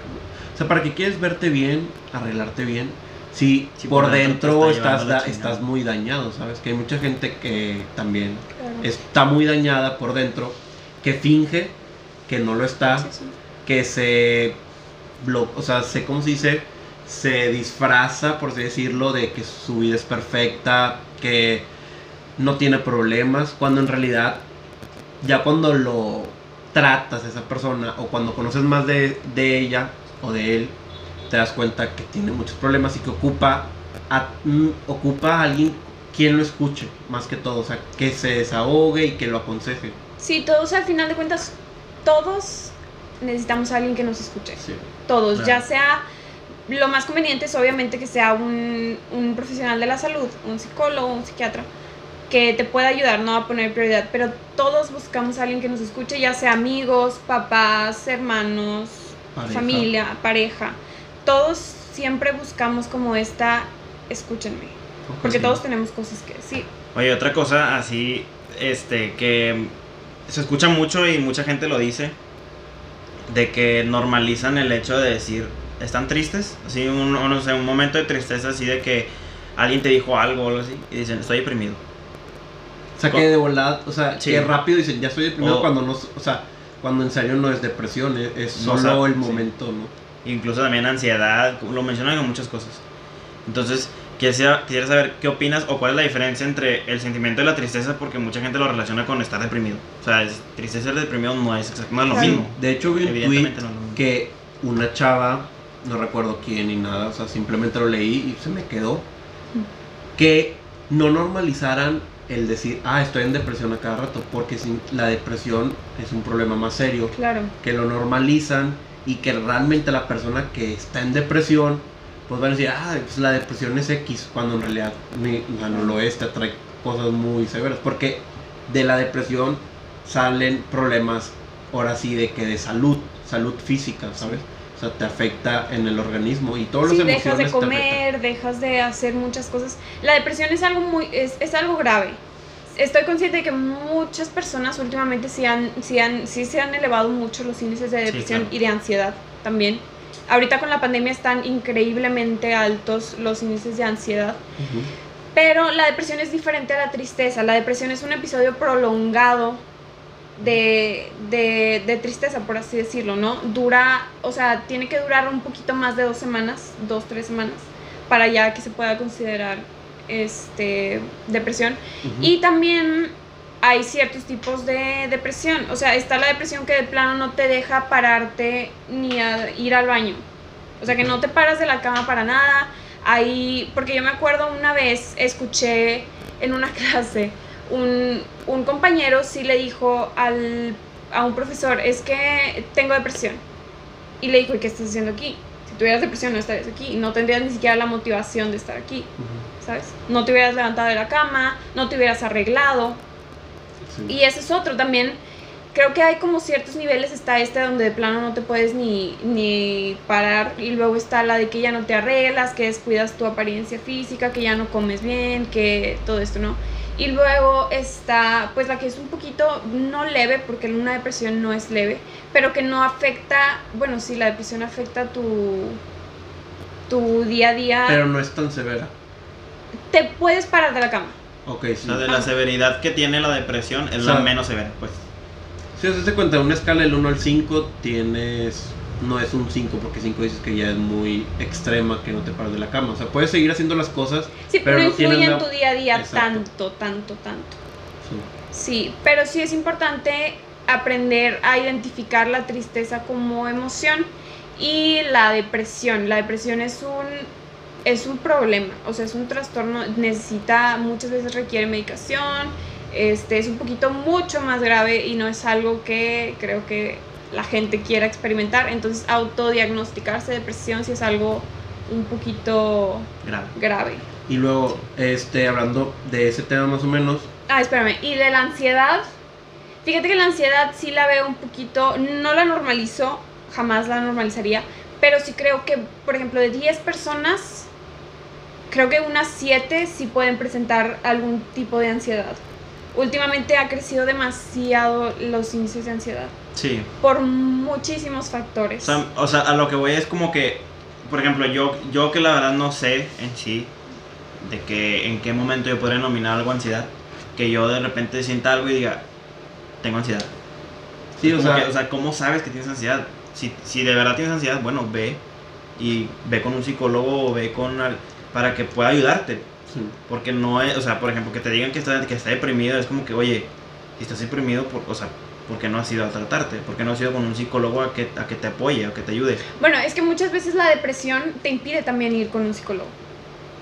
o sea, ¿para qué quieres verte bien, arreglarte bien? Si Sí, por, por dentro está estás, da- estás muy dañado, ¿sabes? Que hay mucha gente que también Claro. está muy dañada por dentro, que finge que no lo está, Sí, sí. que se blo- o sea, cómo se dice, se disfraza, por así decirlo, de que su vida es perfecta, que no tiene problemas, cuando en realidad ya cuando lo tratas a esa persona o cuando conoces más de, de ella o de él, te das cuenta que tiene muchos problemas y que ocupa a, mm, ocupa a alguien quien lo escuche, más que todo, o sea, que se desahogue y que lo aconseje. Sí, todos al final de cuentas, todos necesitamos a alguien que nos escuche. Sí. Todos, Claro. ya sea, lo más conveniente es obviamente que sea un, un profesional de la salud, un psicólogo, un psiquiatra, que te pueda ayudar, no a poner prioridad, pero todos buscamos a alguien que nos escuche, ya sea amigos, papás, hermanos, Pareja. familia, pareja. Todos siempre buscamos como esta, escúchenme, porque Sí. todos tenemos cosas que decir. Oye, otra cosa así, este, que se escucha mucho y mucha gente lo dice, de que normalizan el hecho de decir, están tristes, así, un, un- no sé, un momento de tristeza así de que alguien te dijo algo o algo así, y dicen, estoy deprimido. O sea, que de volada, o sea, Sí. que rápido dicen, ya estoy deprimido O- cuando no, o sea, cuando en serio no es depresión, es, es No solo sabe, el sí. momento, ¿no? Incluso también ansiedad, lo mencionan en muchas cosas. Entonces, quisiera, quisiera saber qué opinas o cuál es la diferencia entre el sentimiento de la tristeza, porque mucha gente lo relaciona con estar deprimido. O sea, es, tristeza y deprimido no es, exact- no es lo mismo. De hecho, vi un no es que una chava, no recuerdo quién ni nada, o sea, simplemente lo leí y se me quedó, que no normalizaran el decir, ah, estoy en depresión a cada rato, porque sin- la depresión es un problema más serio, Claro. que lo normalizan y que realmente la persona que está en depresión, pues van a decir, ah, pues la depresión es X, cuando en realidad ni- o sea, no lo es, te trae cosas muy severas, porque de la depresión salen problemas, ahora sí, de que de salud, salud física, ¿sabes? O sea, te afecta en el organismo y todos Sí, los dejas de comer, dejas de hacer muchas cosas. La depresión es algo muy, es, es algo grave. Estoy consciente de que muchas personas últimamente sí, han, sí, han, sí se han elevado mucho los índices de Sí, depresión claro. y de ansiedad también. Ahorita con la pandemia están increíblemente altos los índices de ansiedad. Ujú. Pero la depresión es diferente a la tristeza. La depresión es un episodio prolongado de, de, de, tristeza, por así decirlo, ¿no? Dura, o sea, tiene que durar un poquito más de dos semanas, dos, tres semanas, para ya que se pueda considerar este, depresión. Y también hay ciertos tipos de depresión. O sea, está la depresión que de plano no te deja pararte ni a ir al baño. O sea, que no te paras de la cama para nada. Ahí, porque yo me acuerdo una vez, escuché en una clase, un, un compañero sí le dijo al, a un profesor, es que tengo depresión. Y le dijo, ¿y qué estás haciendo aquí? Si tuvieras depresión no estarías aquí. No tendrías ni siquiera la motivación de estar aquí. ¿Sabes? No te hubieras levantado de la cama, no te hubieras arreglado. Y ese es otro también creo que hay como ciertos niveles, está este donde de plano no te puedes ni, ni parar y luego está la de que ya no te arreglas, que descuidas tu apariencia física, que ya no comes bien, que todo esto, ¿no? Y luego está pues la que es un poquito no leve, porque una depresión no es leve, pero que no afecta, bueno, sí, la depresión afecta tu, tu día a día. Pero no es tan severa. Te puedes parar de la cama. Ok, sí. O sea, de la severidad que tiene la depresión es la menos severa, pues. Si das cuenta, una escala del 1 al 5 tienes. No es un 5, porque 5 dices que ya es muy extrema, que no te paras de la cama. O sea, puedes seguir haciendo las cosas. Sí, pero, no influye en tu día a día tanto, tanto, tanto. Sí. sí, pero sí es importante aprender a identificar la tristeza como emoción y la depresión. La depresión es un es un problema, o sea, es un trastorno, necesita, muchas veces requiere medicación, este es un poquito mucho más grave y no es algo que creo que la gente quiera experimentar. Entonces, autodiagnosticarse depresión si es algo un poquito grave. Y luego, este, hablando de ese tema más o menos. Ah, espérame. Y de la ansiedad. Fíjate que la ansiedad sí la veo un poquito. No la normalizo, jamás la normalizaría. Pero sí creo que, por ejemplo, de 10 personas, creo que unas 7 sí pueden presentar algún tipo de ansiedad últimamente ha crecido demasiado los índices de ansiedad. Sí. Por muchísimos factores. O sea, a lo que voy es como que, por ejemplo, yo, yo que la verdad no sé en sí de que en qué momento yo podría nominar algo ansiedad, que yo de repente sienta algo y diga, tengo ansiedad. Sí, o sea, o sea, ¿cómo sabes que tienes ansiedad? Si, si de verdad tienes ansiedad, bueno, ve y ve con un psicólogo o ve con para que pueda ayudarte porque no es, o sea, por ejemplo, que te digan que está, que está deprimido, es como que, oye, si estás deprimido, por, o sea, ¿por qué no has ido a tratarte? ¿Por qué no has ido con un psicólogo a que, a que te apoye, a que te ayude? Bueno, es que muchas veces la depresión te impide también ir con un psicólogo.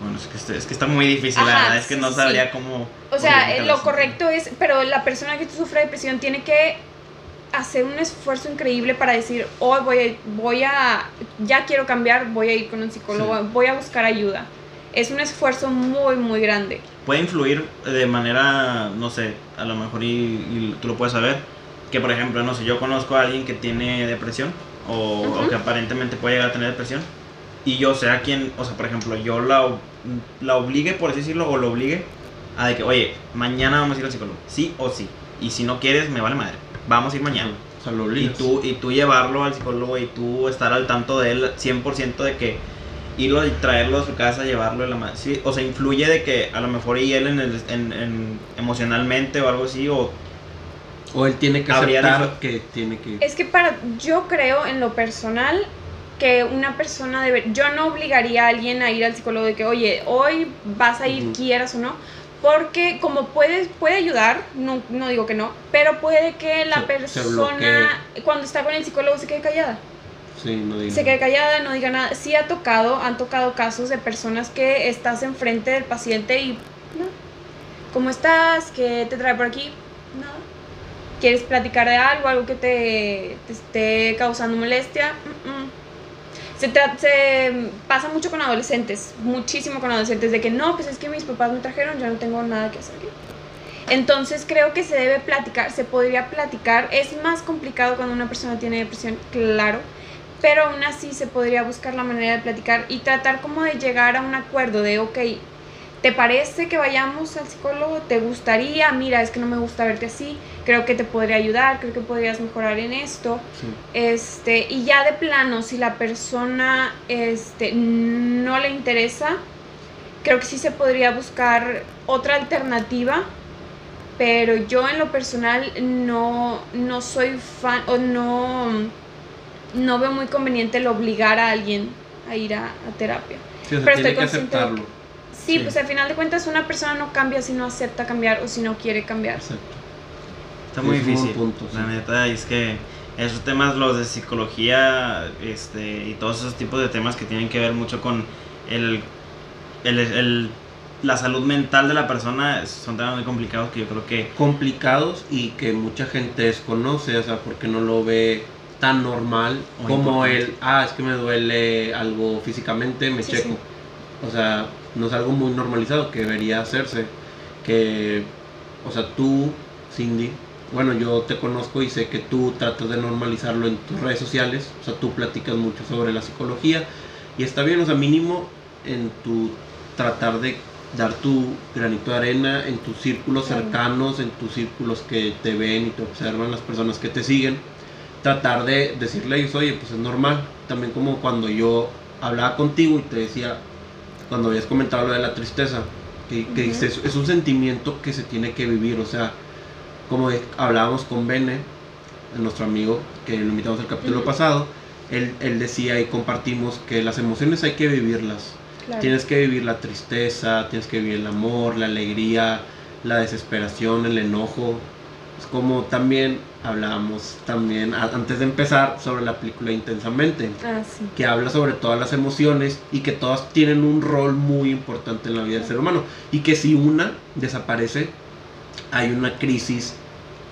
Bueno, es que, este, es que está muy difícil, la verdad, es que no sabría cómo... O sea, lo correcto es, pero la persona que sufre depresión tiene que hacer un esfuerzo increíble para decir, hoy oh, voy, a, voy a, ya quiero cambiar, voy a ir con un psicólogo, voy a buscar ayuda es un esfuerzo muy, muy grande. Puede influir de manera, no sé, a lo mejor y, tú lo puedes saber, que por ejemplo, no sé, yo conozco a alguien que tiene depresión o, que aparentemente puede llegar a tener depresión y yo sé a quién, o sea, por ejemplo, yo la, la obligue, por así decirlo, o lo obligue a de que, oye, mañana vamos a ir al psicólogo, sí o sí, y si no quieres, me vale madre, vamos a ir mañana. O sea, lo y, tú, y tú llevarlo al psicólogo y tú estar al tanto de él 100% de que irlo y traerlo a su casa, llevarlo a la madre. Sí, o sea, influye de que a lo mejor y él en el, en, emocionalmente o algo así, o... O él tiene que aceptar que tiene que... Es que para, yo creo en lo personal que una persona debe, yo no obligaría a alguien a ir al psicólogo de que, oye, hoy vas a ir, quieras o no, porque como puede, puede ayudar, no, no digo que no, pero puede que la persona cuando está con el psicólogo se quede callada. Se quede callada, no diga nada. Sí ha tocado, han tocado casos de personas que estás enfrente del paciente y no. ¿Cómo estás? ¿Qué te trae por aquí? Nada. ¿Quieres platicar de algo? ¿Algo que te, esté causando molestia? Se, se, pasa mucho con adolescentes, muchísimo con adolescentes, de que no, pues es que mis papás me trajeron, yo no tengo nada que hacer. Entonces creo que se debe platicar, se podría platicar. Es más complicado cuando una persona tiene depresión, claro, pero aún así se podría buscar la manera de platicar y tratar como de llegar a un acuerdo de, ok, ¿te parece que vayamos al psicólogo? ¿Te gustaría? Mira, es que no me gusta verte así, creo que te podría ayudar, creo que podrías mejorar en esto. Este, y ya de plano, si la persona este, no le interesa, creo que sí se podría buscar otra alternativa, pero yo en lo personal no, no soy fan o no, no veo muy conveniente el obligar a alguien a ir a, a terapia. Sí, o sea, Pero tiene estoy que aceptarlo. Sí, Sí. pues al final de cuentas una persona no cambia si no acepta cambiar o si no quiere cambiar. Exacto. Está muy es difícil. punto, sí. La neta es que esos temas, los de psicología este, y todos esos tipos de temas que tienen que ver mucho con el, el, el- la salud mental de la persona, son temas muy complicados que yo creo que Complicados y que mucha gente desconoce, o sea, porque no lo ve tan normal O como importante. el, ah, es que me duele algo físicamente, me Sí, checo. sí. O sea, no es algo muy normalizado que debería hacerse. Que, o sea, tú, Cindy, bueno, yo te conozco y sé que tú tratas de normalizarlo en tus redes sociales. O sea, tú platicas mucho sobre la psicología y está bien, o sea, mínimo en tu tratar de dar tu granito de arena en tus círculos cercanos, en tus círculos que te ven y te observan, las personas que te siguen, tratar de decirle a ellos, oye, pues es normal. También como cuando yo hablaba contigo y te decía, cuando habías comentado lo de la tristeza, que, que Ujú. dices, es un sentimiento que se tiene que vivir, o sea, como hablábamos con Bene, nuestro amigo, que lo invitamos al capítulo Ujú. pasado, él, él decía y compartimos que las emociones hay que vivirlas. Claro. Tienes que vivir la tristeza, tienes que vivir el amor, la alegría, la desesperación, el enojo. Es como también hablábamos también a- antes de empezar sobre la película Intensamente, Ah, sí. que habla sobre todas las emociones y que todas tienen un rol muy importante en la vida del ser humano y que si una desaparece hay una crisis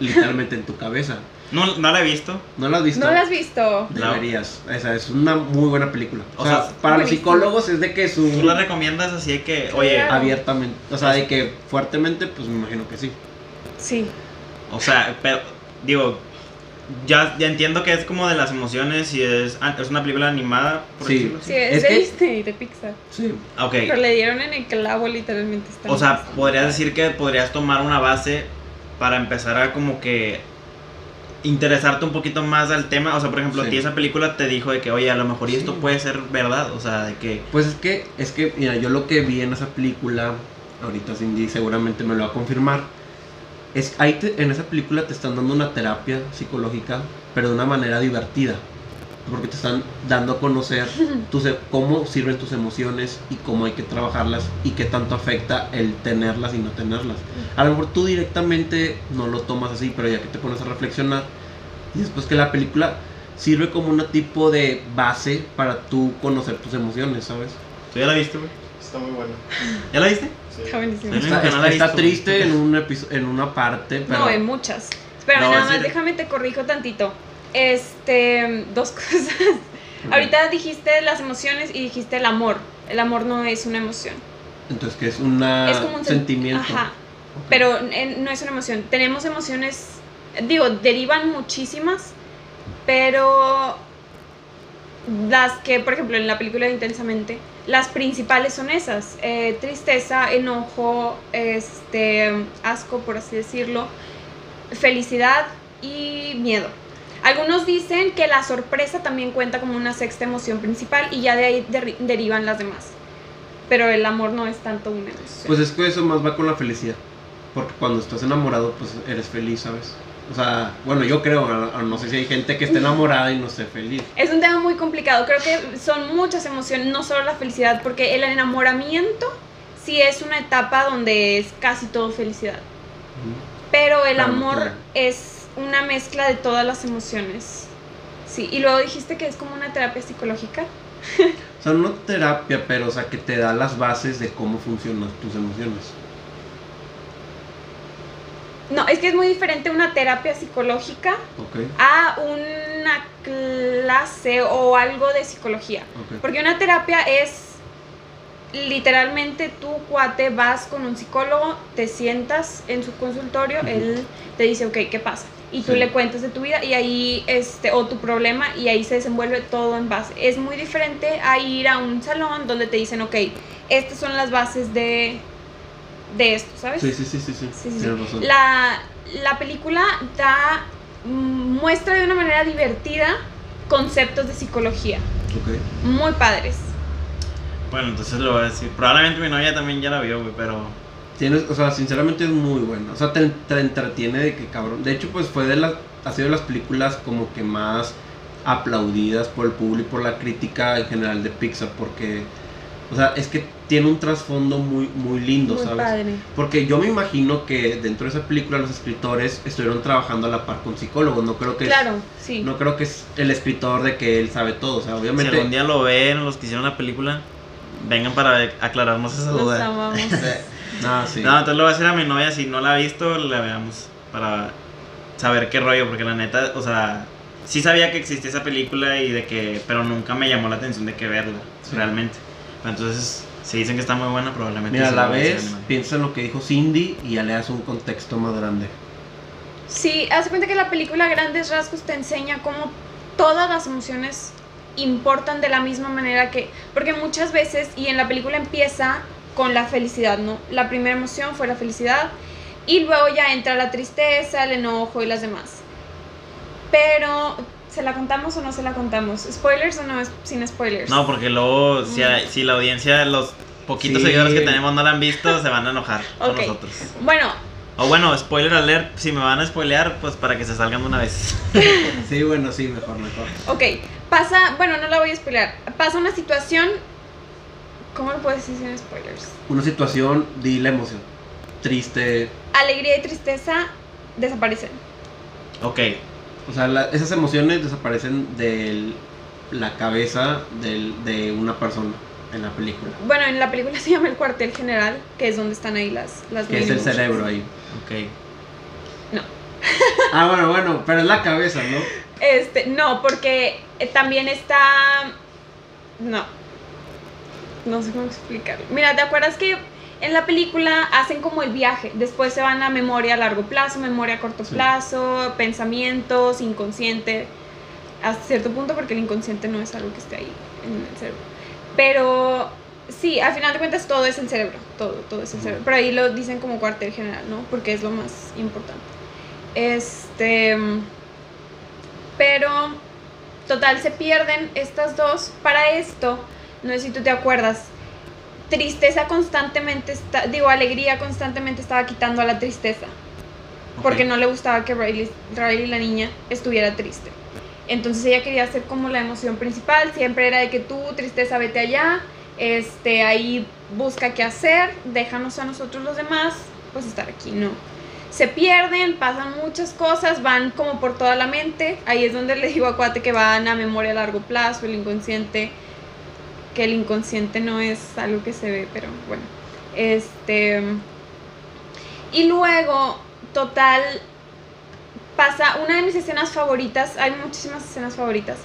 literalmente en tu cabeza. no, no la he visto. ¿No la has visto? ¿No lo has visto? Deberías. Esa es una muy buena película. O, O sea, sea, para los psicólogos es de que es un ¿Tú la recomiendas así de que, oye, Claro. abiertamente, o sea, de que fuertemente, pues me imagino que sí. Sí. o sea, pero digo, ya, ya entiendo que es como de las emociones y es, es una película animada, por Sí. decirlo así. Sí, es, Es de que- Disney, de Pixar. Sí. Ok, Pero le dieron en el clavo literalmente. o sea, podrías decir que podrías tomar una base para empezar a como que interesarte un poquito más al tema. O sea, por ejemplo, Sí. a ti esa película te dijo de que, oye, a lo mejor y esto Sí. puede ser verdad. O sea, de que, Pues es que, es que, mira, yo lo que vi en esa película, ahorita Cindy seguramente me lo va a confirmar, es ahí te- en esa película te están dando una terapia psicológica, pero de una manera divertida. Porque te están dando a conocer tus, e- cómo sirven tus emociones y cómo hay que trabajarlas y qué tanto afecta el tenerlas y no tenerlas. A lo mejor tú directamente no lo tomas así, pero ya que te pones a reflexionar, y después que la película sirve como un tipo de base para tú conocer tus emociones, ¿sabes? ¿tú ya la viste, güey? Está muy bueno. ¿Ya la viste? Está buenísimo. Está, triste en, un en una parte, pero... No, en muchas. No, nada es más, decir- déjame te corrijo tantito. Este, dos cosas. Ahorita dijiste las emociones y dijiste el amor. El amor no es una emoción. Entonces, que es una es como un sen- sentimiento. Ajá. Pero eh, no es una emoción. Tenemos emociones, digo, derivan muchísimas, pero las que, por ejemplo, en la película de Intensamente, las principales son esas: eh, tristeza, enojo, este, asco, por así decirlo, felicidad y miedo. Algunos dicen que la sorpresa también cuenta como una sexta emoción principal y ya de ahí derivan las demás. Pero el amor no es tanto una emoción. Pues es que eso más va con la felicidad. Porque cuando estás enamorado, pues eres feliz, ¿sabes? O sea, bueno, yo creo, no sé si hay gente que esté enamorada y no esté feliz. Es un tema muy complicado. Creo que son muchas emociones, no solo la felicidad, porque el enamoramiento sí es una etapa donde es casi todo felicidad. Pero el Claro, amor claro. es una mezcla de todas las emociones. Sí, y luego dijiste que es como una terapia psicológica. O sea, no terapia, pero o sea, que te da las bases de cómo funcionan tus emociones. No, es que es muy diferente una terapia psicológica a una clase o algo de psicología. Porque una terapia es literalmente tú, cuate, vas con un psicólogo, te sientas en su consultorio, él te dice, ok, ¿qué pasa? Y tú Sí. le cuentas de tu vida y ahí, este, o tu problema, y ahí se desenvuelve todo en base. Es muy diferente a ir a un salón donde te dicen, ok, estas son las bases de, de esto, ¿sabes? Sí, sí, sí, sí, sí. Sí, sí, sí. Tienes razón. La, la película da, mm, muestra de una manera divertida conceptos de psicología, Ok. muy padres. Bueno, entonces lo voy a decir. Probablemente mi novia también ya la vio, güey, pero. Tienes, o sea, sinceramente es muy buena. O sea, te, te entretiene de que cabrón. De hecho, pues fue de las. Ha sido de las películas como que más aplaudidas por el público y por la crítica en general de Pixar. Porque. O sea, es que tiene un trasfondo muy, muy lindo, Muy ¿sabes? padre. Porque yo me imagino que dentro de esa película los escritores estuvieron trabajando a la par con psicólogos. No creo que es- sí. no creo que es el escritor de que él sabe todo. O sea, Si obviamente. algún día lo ven los que hicieron la película, vengan para aclararnos esa duda. amamos. Ah, sí. No, entonces lo voy a decir a mi novia, si no la ha visto, la veamos. Para saber qué rollo, porque la neta, o sea, sí sabía que existía esa película y de que, pero nunca me llamó la atención de que verla, Sí. realmente. Entonces, si dicen que está muy buena, probablemente Mira, la a decir a ves, mi novia. piensa en lo que dijo Cindy y ya le das un contexto más grande. Sí, haz cuenta que la película grandes rasgos te enseña cómo todas las emociones importan de la misma manera que... Porque muchas veces, y en la película empieza con la felicidad, ¿no? La primera emoción fue la felicidad y luego ya entra la tristeza, el enojo y las demás. Pero, ¿se la contamos o no se la contamos? ¿Spoilers o no es sin spoilers? No, porque luego, si, Mm. si la audiencia, los poquitos Sí. seguidores que tenemos no la han visto, se van a enojar con nosotros. Bueno, O bueno, spoiler alert, si me van a spoilear, pues para que se salgan de una vez. Sí, bueno, sí, mejor, mejor. ok, pasa, bueno, no la voy a spoiler. Pasa una situación, ¿cómo lo puedo decir sin spoilers? Una situación, di la emoción. Triste. alegría y tristeza desaparecen. Ok, O sea, la- esas emociones desaparecen de la cabeza del- de una persona en la película. Bueno, en la película se llama el cuartel general, que es donde están ahí las las Que es el cerebro ahí. ok. Ah, bueno, bueno, pero es la cabeza, ¿no? Este, no, porque eh, también está no. No sé cómo explicarlo. Mira, ¿te acuerdas que en la película hacen como el viaje? Después se van a memoria a largo plazo, memoria a corto Sí. plazo, pensamientos, inconsciente, hasta cierto punto, porque el inconsciente no es algo que esté ahí en el cerebro. Pero sí, al final de cuentas todo es el cerebro, todo, todo es el cerebro. Pero ahí lo dicen como cuartel general, ¿no? Porque es lo más importante. Este. Pero, total, se pierden estas dos. Para esto, no sé si tú te acuerdas, tristeza constantemente, está, digo, alegría constantemente estaba quitando a la tristeza. Porque no le gustaba que Riley, Riley, la niña, estuviera triste. Entonces ella quería ser como la emoción principal, siempre era de que tú, tristeza, vete allá, este, ahí busca qué hacer, déjanos a nosotros los demás, pues estar aquí, no. Se pierden, pasan muchas cosas, van como por toda la mente, ahí es donde le digo a Cuate que van a memoria a largo plazo, el inconsciente, que el inconsciente no es algo que se ve, pero bueno, este... Y luego, total, pasa una de mis escenas favoritas, hay muchísimas escenas favoritas,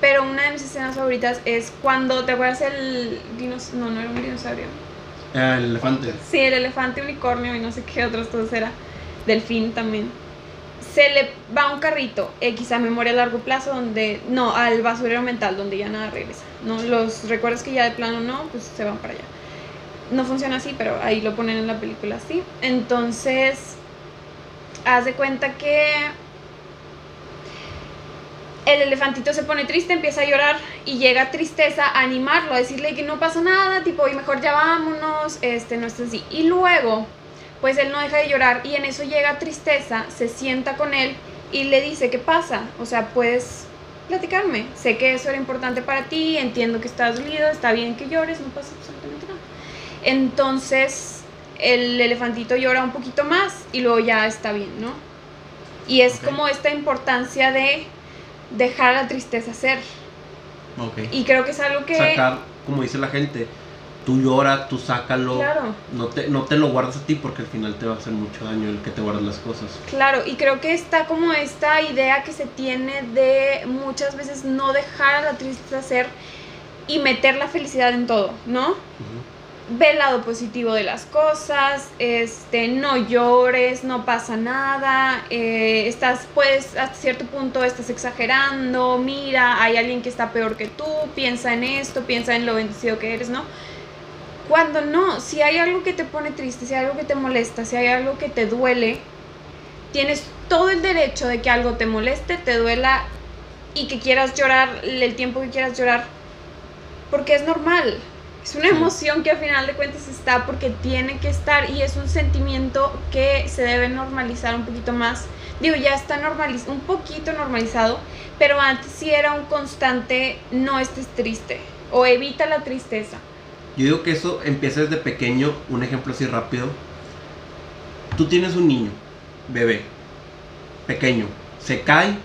pero una de mis escenas favoritas es cuando, ¿te acuerdas el dinosaurio? No, no era un dinosaurio. Ah, el elefante. Sí, el elefante unicornio y no sé qué otras cosas era. Delfín también. Se le va un carrito X a memoria a largo plazo donde, no, al basurero mental donde ya nada regresa. No, los recuerdos que ya de plano no, pues se van para allá. No funciona así, pero ahí lo ponen en la película así. Entonces, haz de cuenta que el elefantito se pone triste, empieza a llorar y llega tristeza a animarlo, a decirle que no pasa nada, tipo, y mejor ya vámonos, este, no es así. Y luego, pues él no deja de llorar y en eso llega tristeza, se sienta con él y le dice, ¿qué pasa? O sea, puedes platicarme, sé que eso era importante para ti, entiendo que estás dolido, está bien que llores, no pasa absolutamente nada. Entonces, el elefantito llora un poquito más y luego ya está bien, ¿no? Y es como esta importancia de dejar la tristeza ser. Ok. Y creo que es algo que... Sacar, como dice la gente, tú llora, tú sácalo. Claro, No te, no te lo guardas a ti porque al final te va a hacer mucho daño el que te guardes las cosas. claro. Y creo que está como esta idea que se tiene de muchas veces no dejar a la tristeza ser y meter la felicidad en todo, ¿no? Ve el lado positivo de las cosas, este, no llores, no pasa nada, eh, estás, pues, hasta cierto punto estás exagerando, mira, hay alguien que está peor que tú, piensa en esto, piensa en lo bendecido que eres, ¿no? Cuando no, si hay algo que te pone triste, si hay algo que te molesta, si hay algo que te duele, tienes todo el derecho de que algo te moleste, te duela y que quieras llorar el tiempo que quieras llorar, porque es normal. Es una emoción que al final de cuentas está porque tiene que estar y es un sentimiento que se debe normalizar un poquito más. Digo, ya está normalizado, un poquito normalizado, pero antes sí era un constante, no estés triste o evita la tristeza. Yo digo que eso empieza desde pequeño, un ejemplo así rápido. Tú tienes un niño, bebé, pequeño, se cae,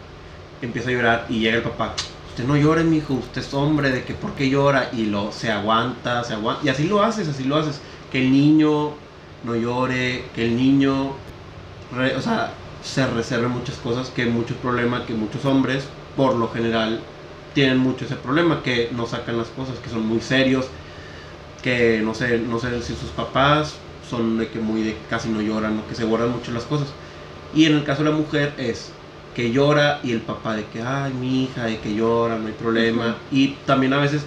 empieza a llorar y llega el papá. Usted no llore, mi hijo, usted es hombre, de que por qué llora y lo se aguanta, se aguanta. Y así lo haces, así lo haces. Que el niño no llore, que el niño, o sea, se reserve muchas cosas, que muchos problemas, que muchos hombres, por lo general, tienen mucho ese problema, que no sacan las cosas, que son muy serios, que no sé, no sé si sus papás son de que muy de casi no lloran o que se guardan mucho las cosas. Y en el caso de la mujer es que llora y el papá de que, ay, mi hija, de que llora, no hay problema. Y también a veces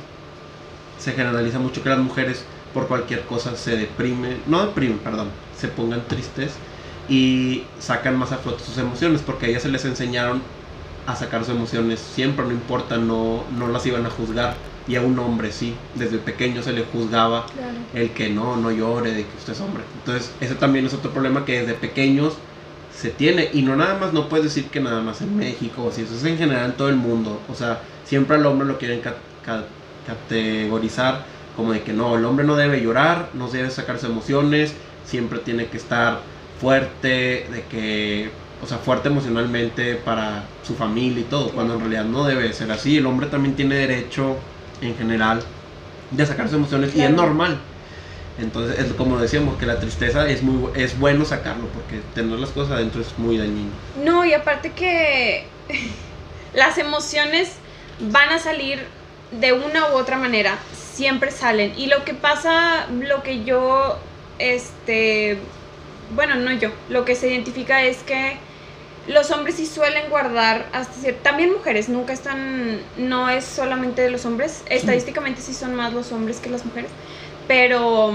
se generaliza mucho que las mujeres por cualquier cosa se deprimen, no deprimen, perdón, se pongan tristes y sacan más a flote sus emociones porque a ellas se les enseñaron a sacar sus emociones siempre, no importa, no, no las iban a juzgar. Y a un hombre sí, desde pequeño se le juzgaba el que no, no llore, de que usted es hombre. Entonces, ese también es otro problema que desde pequeños se tiene. Y no nada más, no puedes decir que nada más en México, o si eso es en general en todo el mundo. O sea, siempre al hombre lo quieren categorizar como de que no, el hombre no debe llorar, no debe sacar sus emociones, siempre tiene que estar fuerte, de que o sea, fuerte emocionalmente para su familia y todo, cuando en realidad no debe ser así. El hombre también tiene derecho, en general, de sacar sus emociones y es normal. Entonces, es como decíamos, que la tristeza es muy es bueno sacarlo porque tener las cosas adentro es muy dañino. No, y aparte que las emociones van a salir de una u otra manera, siempre salen. Y lo que pasa, lo que yo, este, bueno, no yo, lo que se identifica es que los hombres sí suelen guardar hasta cierto, también mujeres, nunca están, no es solamente de los hombres, estadísticamente sí son más los hombres que las mujeres, pero,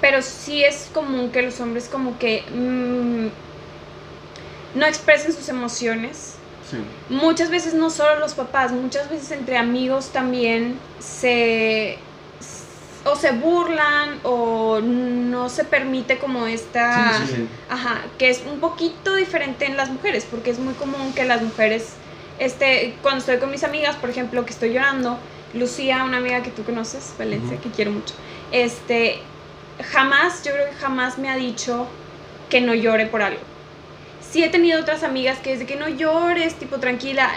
pero sí es común que los hombres como que mm, no expresen sus emociones. Muchas veces no solo los papás, muchas veces entre amigos también se o se burlan o no se permite como esta, ajá, que es un poquito diferente en las mujeres, porque es muy común que las mujeres, este, cuando estoy con mis amigas, por ejemplo, que estoy llorando, Lucía, una amiga que tú conoces, Valencia, que quiero mucho, este, jamás, yo creo que jamás me ha dicho que no llore por algo. Sí he tenido otras amigas que desde que no llores, tipo tranquila,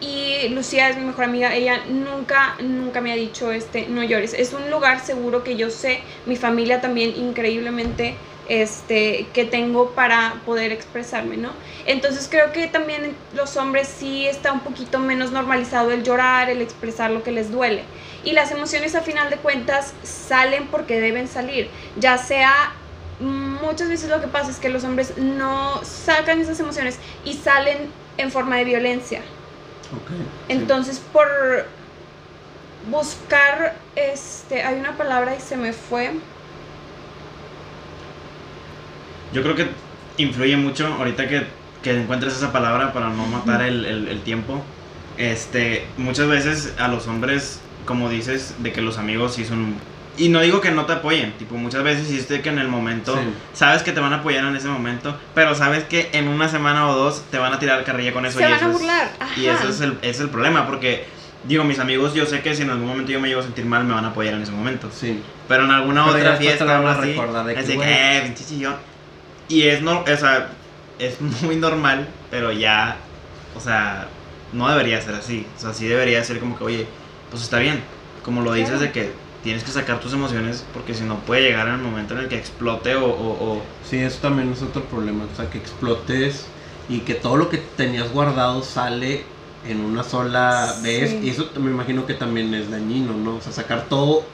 y Lucía es mi mejor amiga, ella nunca, nunca me ha dicho, este, no llores. Es un lugar seguro que yo sé, mi familia también increíblemente, este, que tengo para poder expresarme, ¿no? Entonces creo que también los hombres sí está un poquito menos normalizado el llorar, el expresar lo que les duele. Y las emociones a final de cuentas salen porque deben salir, ya sea muchas veces lo que pasa es que los hombres no sacan esas emociones y salen en forma de violencia. Entonces, por buscar, este, hay una palabra y se me fue. Yo creo que influye mucho ahorita que, que encuentres esa palabra para no matar el, el, tiempo. Este, muchas veces a los hombres, como dices, de que los amigos sí son y no digo que no te apoyen, tipo, muchas veces hiciste que en el momento, sabes que te van a apoyar en ese momento, pero sabes que en una semana o dos te van a tirar carrilla con eso. Se van a burlar. y eso es, el, es el problema, porque, digo, mis amigos, yo sé que si en algún momento yo me llego a sentir mal, me van a apoyar en ese momento. Sí. Pero en alguna otra fiesta van a recordar de que, así que, eh, Y es, no, o sea, es muy normal, pero ya, o sea, no debería ser así. O sea, sí debería ser como que, oye, pues está bien. Como lo dices de que tienes que sacar tus emociones porque si no puede llegar el momento en el que explote o, o, Sí, eso también es otro problema, o sea, que explotes y que todo lo que tenías guardado sale en una sola vez y eso me imagino que también es dañino, ¿no? O sea, sacar todo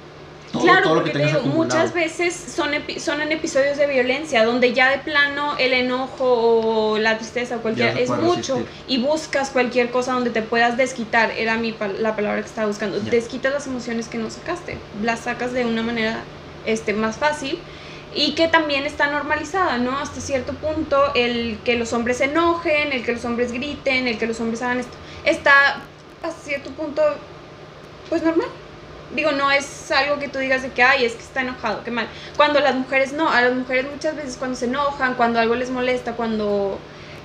claro, porque te digo, muchas veces son, son en episodios de violencia donde ya de plano el enojo o la tristeza o cualquier es mucho y buscas cualquier cosa donde te puedas desquitar, era mi, la palabra que estaba buscando, desquitas las emociones que no sacaste, las sacas de una manera este, más fácil y que también está normalizada, ¿no? Hasta cierto punto el que los hombres se enojen, el que los hombres griten, el que los hombres hagan esto, está hasta cierto punto pues normal digo, no es algo que tú digas de que, ay, es que está enojado, qué mal. Cuando las mujeres no, a las mujeres muchas veces cuando se enojan, cuando algo les molesta, cuando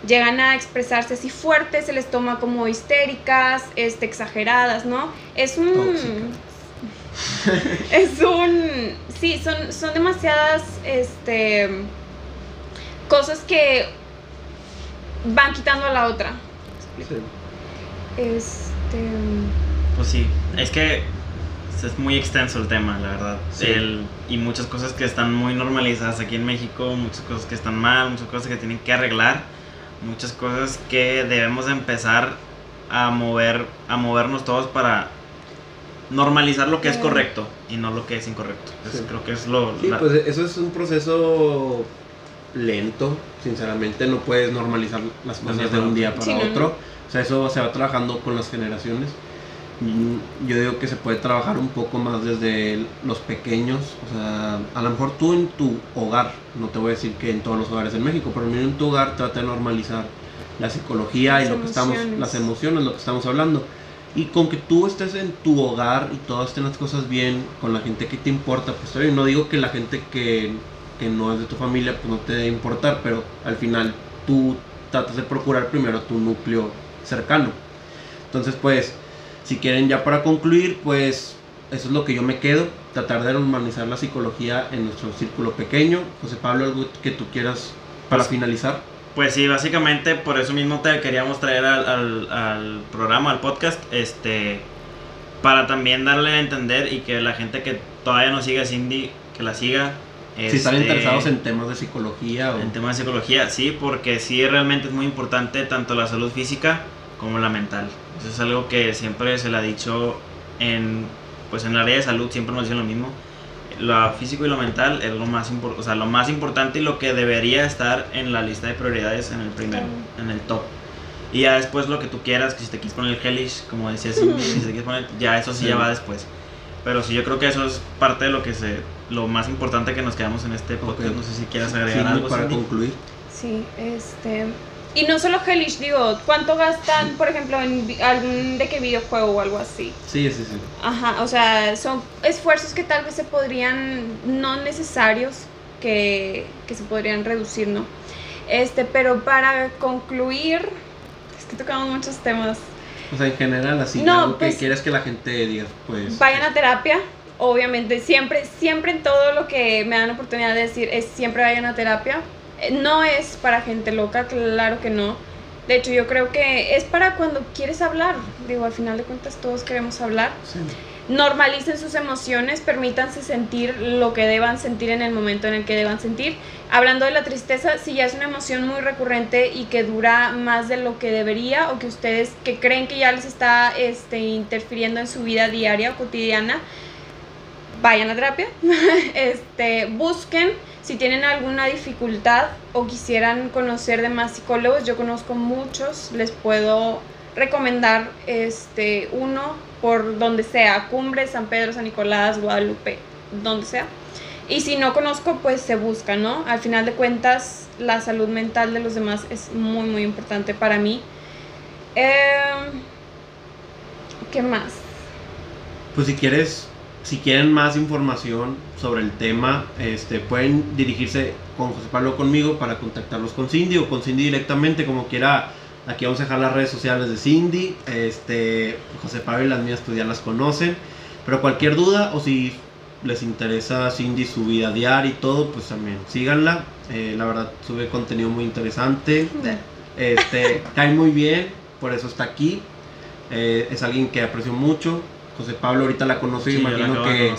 llegan a expresarse así fuerte, se les toma como histéricas, este, exageradas, ¿no? Es un... es un... Sí, son, son demasiadas, este... Cosas que van quitando a la otra. Este... Pues sí, es que es muy extenso el tema, la verdad. El, y muchas cosas que están muy normalizadas aquí en México, muchas cosas que están mal, muchas cosas que tienen que arreglar, muchas cosas que debemos empezar a mover, a movernos todos para normalizar lo que es correcto y no lo que es incorrecto. Creo que es lo... Sí, pues eso es un proceso lento, sinceramente, no puedes normalizar las cosas de un día para otro. O sea, eso se va trabajando con las generaciones. Mm, yo digo que se puede trabajar un poco más desde los pequeños. O sea, a lo mejor tú en tu hogar, no te voy a decir que en todos los hogares en México, pero en tu hogar trata de normalizar la psicología y lo que estamos, las emociones, lo que estamos hablando. Y con que tú estés en tu hogar y todas estén las cosas bien con la gente que te importa, pues no digo que la gente que, que no es de tu familia pues no te debe importar, pero al final tú tratas de procurar primero tu núcleo cercano. Entonces, pues, si quieren ya para concluir, pues eso es lo que yo me quedo, tratar de normalizar la psicología en nuestro círculo pequeño. José Pablo, algo que tú quieras para pues, finalizar. Pues sí, básicamente por eso mismo te queríamos traer al, al, programa, al podcast, este, para también darle a entender y que la gente que todavía no sigue a Cindy, que la siga. si están este, interesados en temas de psicología. O... En temas de psicología, sí, porque sí realmente es muy importante tanto la salud física como la mental. Eso es algo que siempre se le ha dicho en, pues en el área de salud, siempre nos dicen lo mismo. Lo físico y lo mental es lo más, o sea, lo más importante y lo que debería estar en la lista de prioridades en el primero, en el top. Y ya después lo que tú quieras, que si te quieres poner el hellish, como decías, si te quieres poner, ya eso sí, ya va después. Pero sí, yo creo que eso es parte de lo que se, lo más importante que nos quedamos en este podcast. No sé si quieras agregar algo para concluir. Sí, este, y no solo Hellish, digo, ¿cuánto gastan, por ejemplo, en algún de qué videojuego o algo así? Sí, sí, sí. Ajá, o sea, son esfuerzos que tal vez se podrían, no necesarios, que, que se podrían reducir, ¿no? Este, pero para concluir, es que tocamos muchos temas. O sea, en general, así, no, algo que pues, quieres que la gente diga, pues... Vayan a terapia, obviamente, siempre, siempre en todo lo que me dan la oportunidad de decir es siempre vayan a terapia, no es para gente loca, claro que no. De hecho, yo creo que es para cuando quieres hablar. Digo, al final de cuentas todos queremos hablar. Normalicen sus emociones, permítanse sentir lo que deban sentir en el momento en el que deban sentir. Hablando de la tristeza, si ya es una emoción muy recurrente y que dura más de lo que debería o que ustedes que creen que ya les está este, interfiriendo en su vida diaria o cotidiana, vayan a terapia. este, busquen si tienen alguna dificultad o quisieran conocer de más psicólogos, yo conozco muchos, les puedo recomendar este uno por donde sea, Cumbre, San Pedro, San Nicolás, Guadalupe, donde sea. Y si no conozco, pues se busca, ¿no? Al final de cuentas, la salud mental de los demás es muy, muy importante para mí. Em, ¿Qué más? Pues si quieres si quieren más información sobre el tema, este, pueden dirigirse con José Pablo conmigo para contactarlos con Cindy o con Cindy directamente, como quiera. Aquí vamos a dejar las redes sociales de Cindy. Este, José Pablo y las mías pues ya las conocen. Pero cualquier duda o si les interesa Cindy su vida diaria y todo, pues también síganla. Eh, la verdad sube contenido muy interesante. Este, cae muy bien, por eso está aquí. Eh, es alguien que aprecio mucho. José Pablo ahorita la conoce y imagino que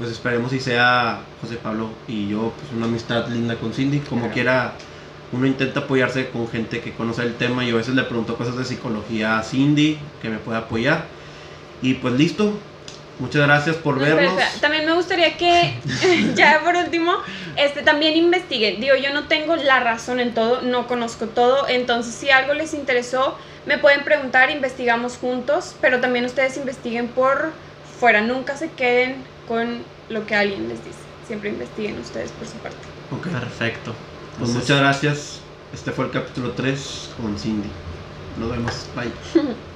pues esperemos si sea José Pablo y yo pues una amistad linda con Cindy, como quiera uno intenta apoyarse con gente que conoce el tema. Y a veces le pregunto cosas de psicología a Cindy que me pueda apoyar. Y pues listo, Muchas gracias por vernos. También me gustaría que, ya por último, este, también investiguen. Digo, yo no tengo la razón en todo, no conozco todo, entonces si algo les interesó, me pueden preguntar, investigamos juntos, pero también ustedes investiguen por fuera, nunca se queden con lo que alguien les dice, siempre investiguen ustedes por su parte. Ok, perfecto. Pues muchas gracias. Este fue el capítulo 3 con Cindy. Nos vemos. Bye.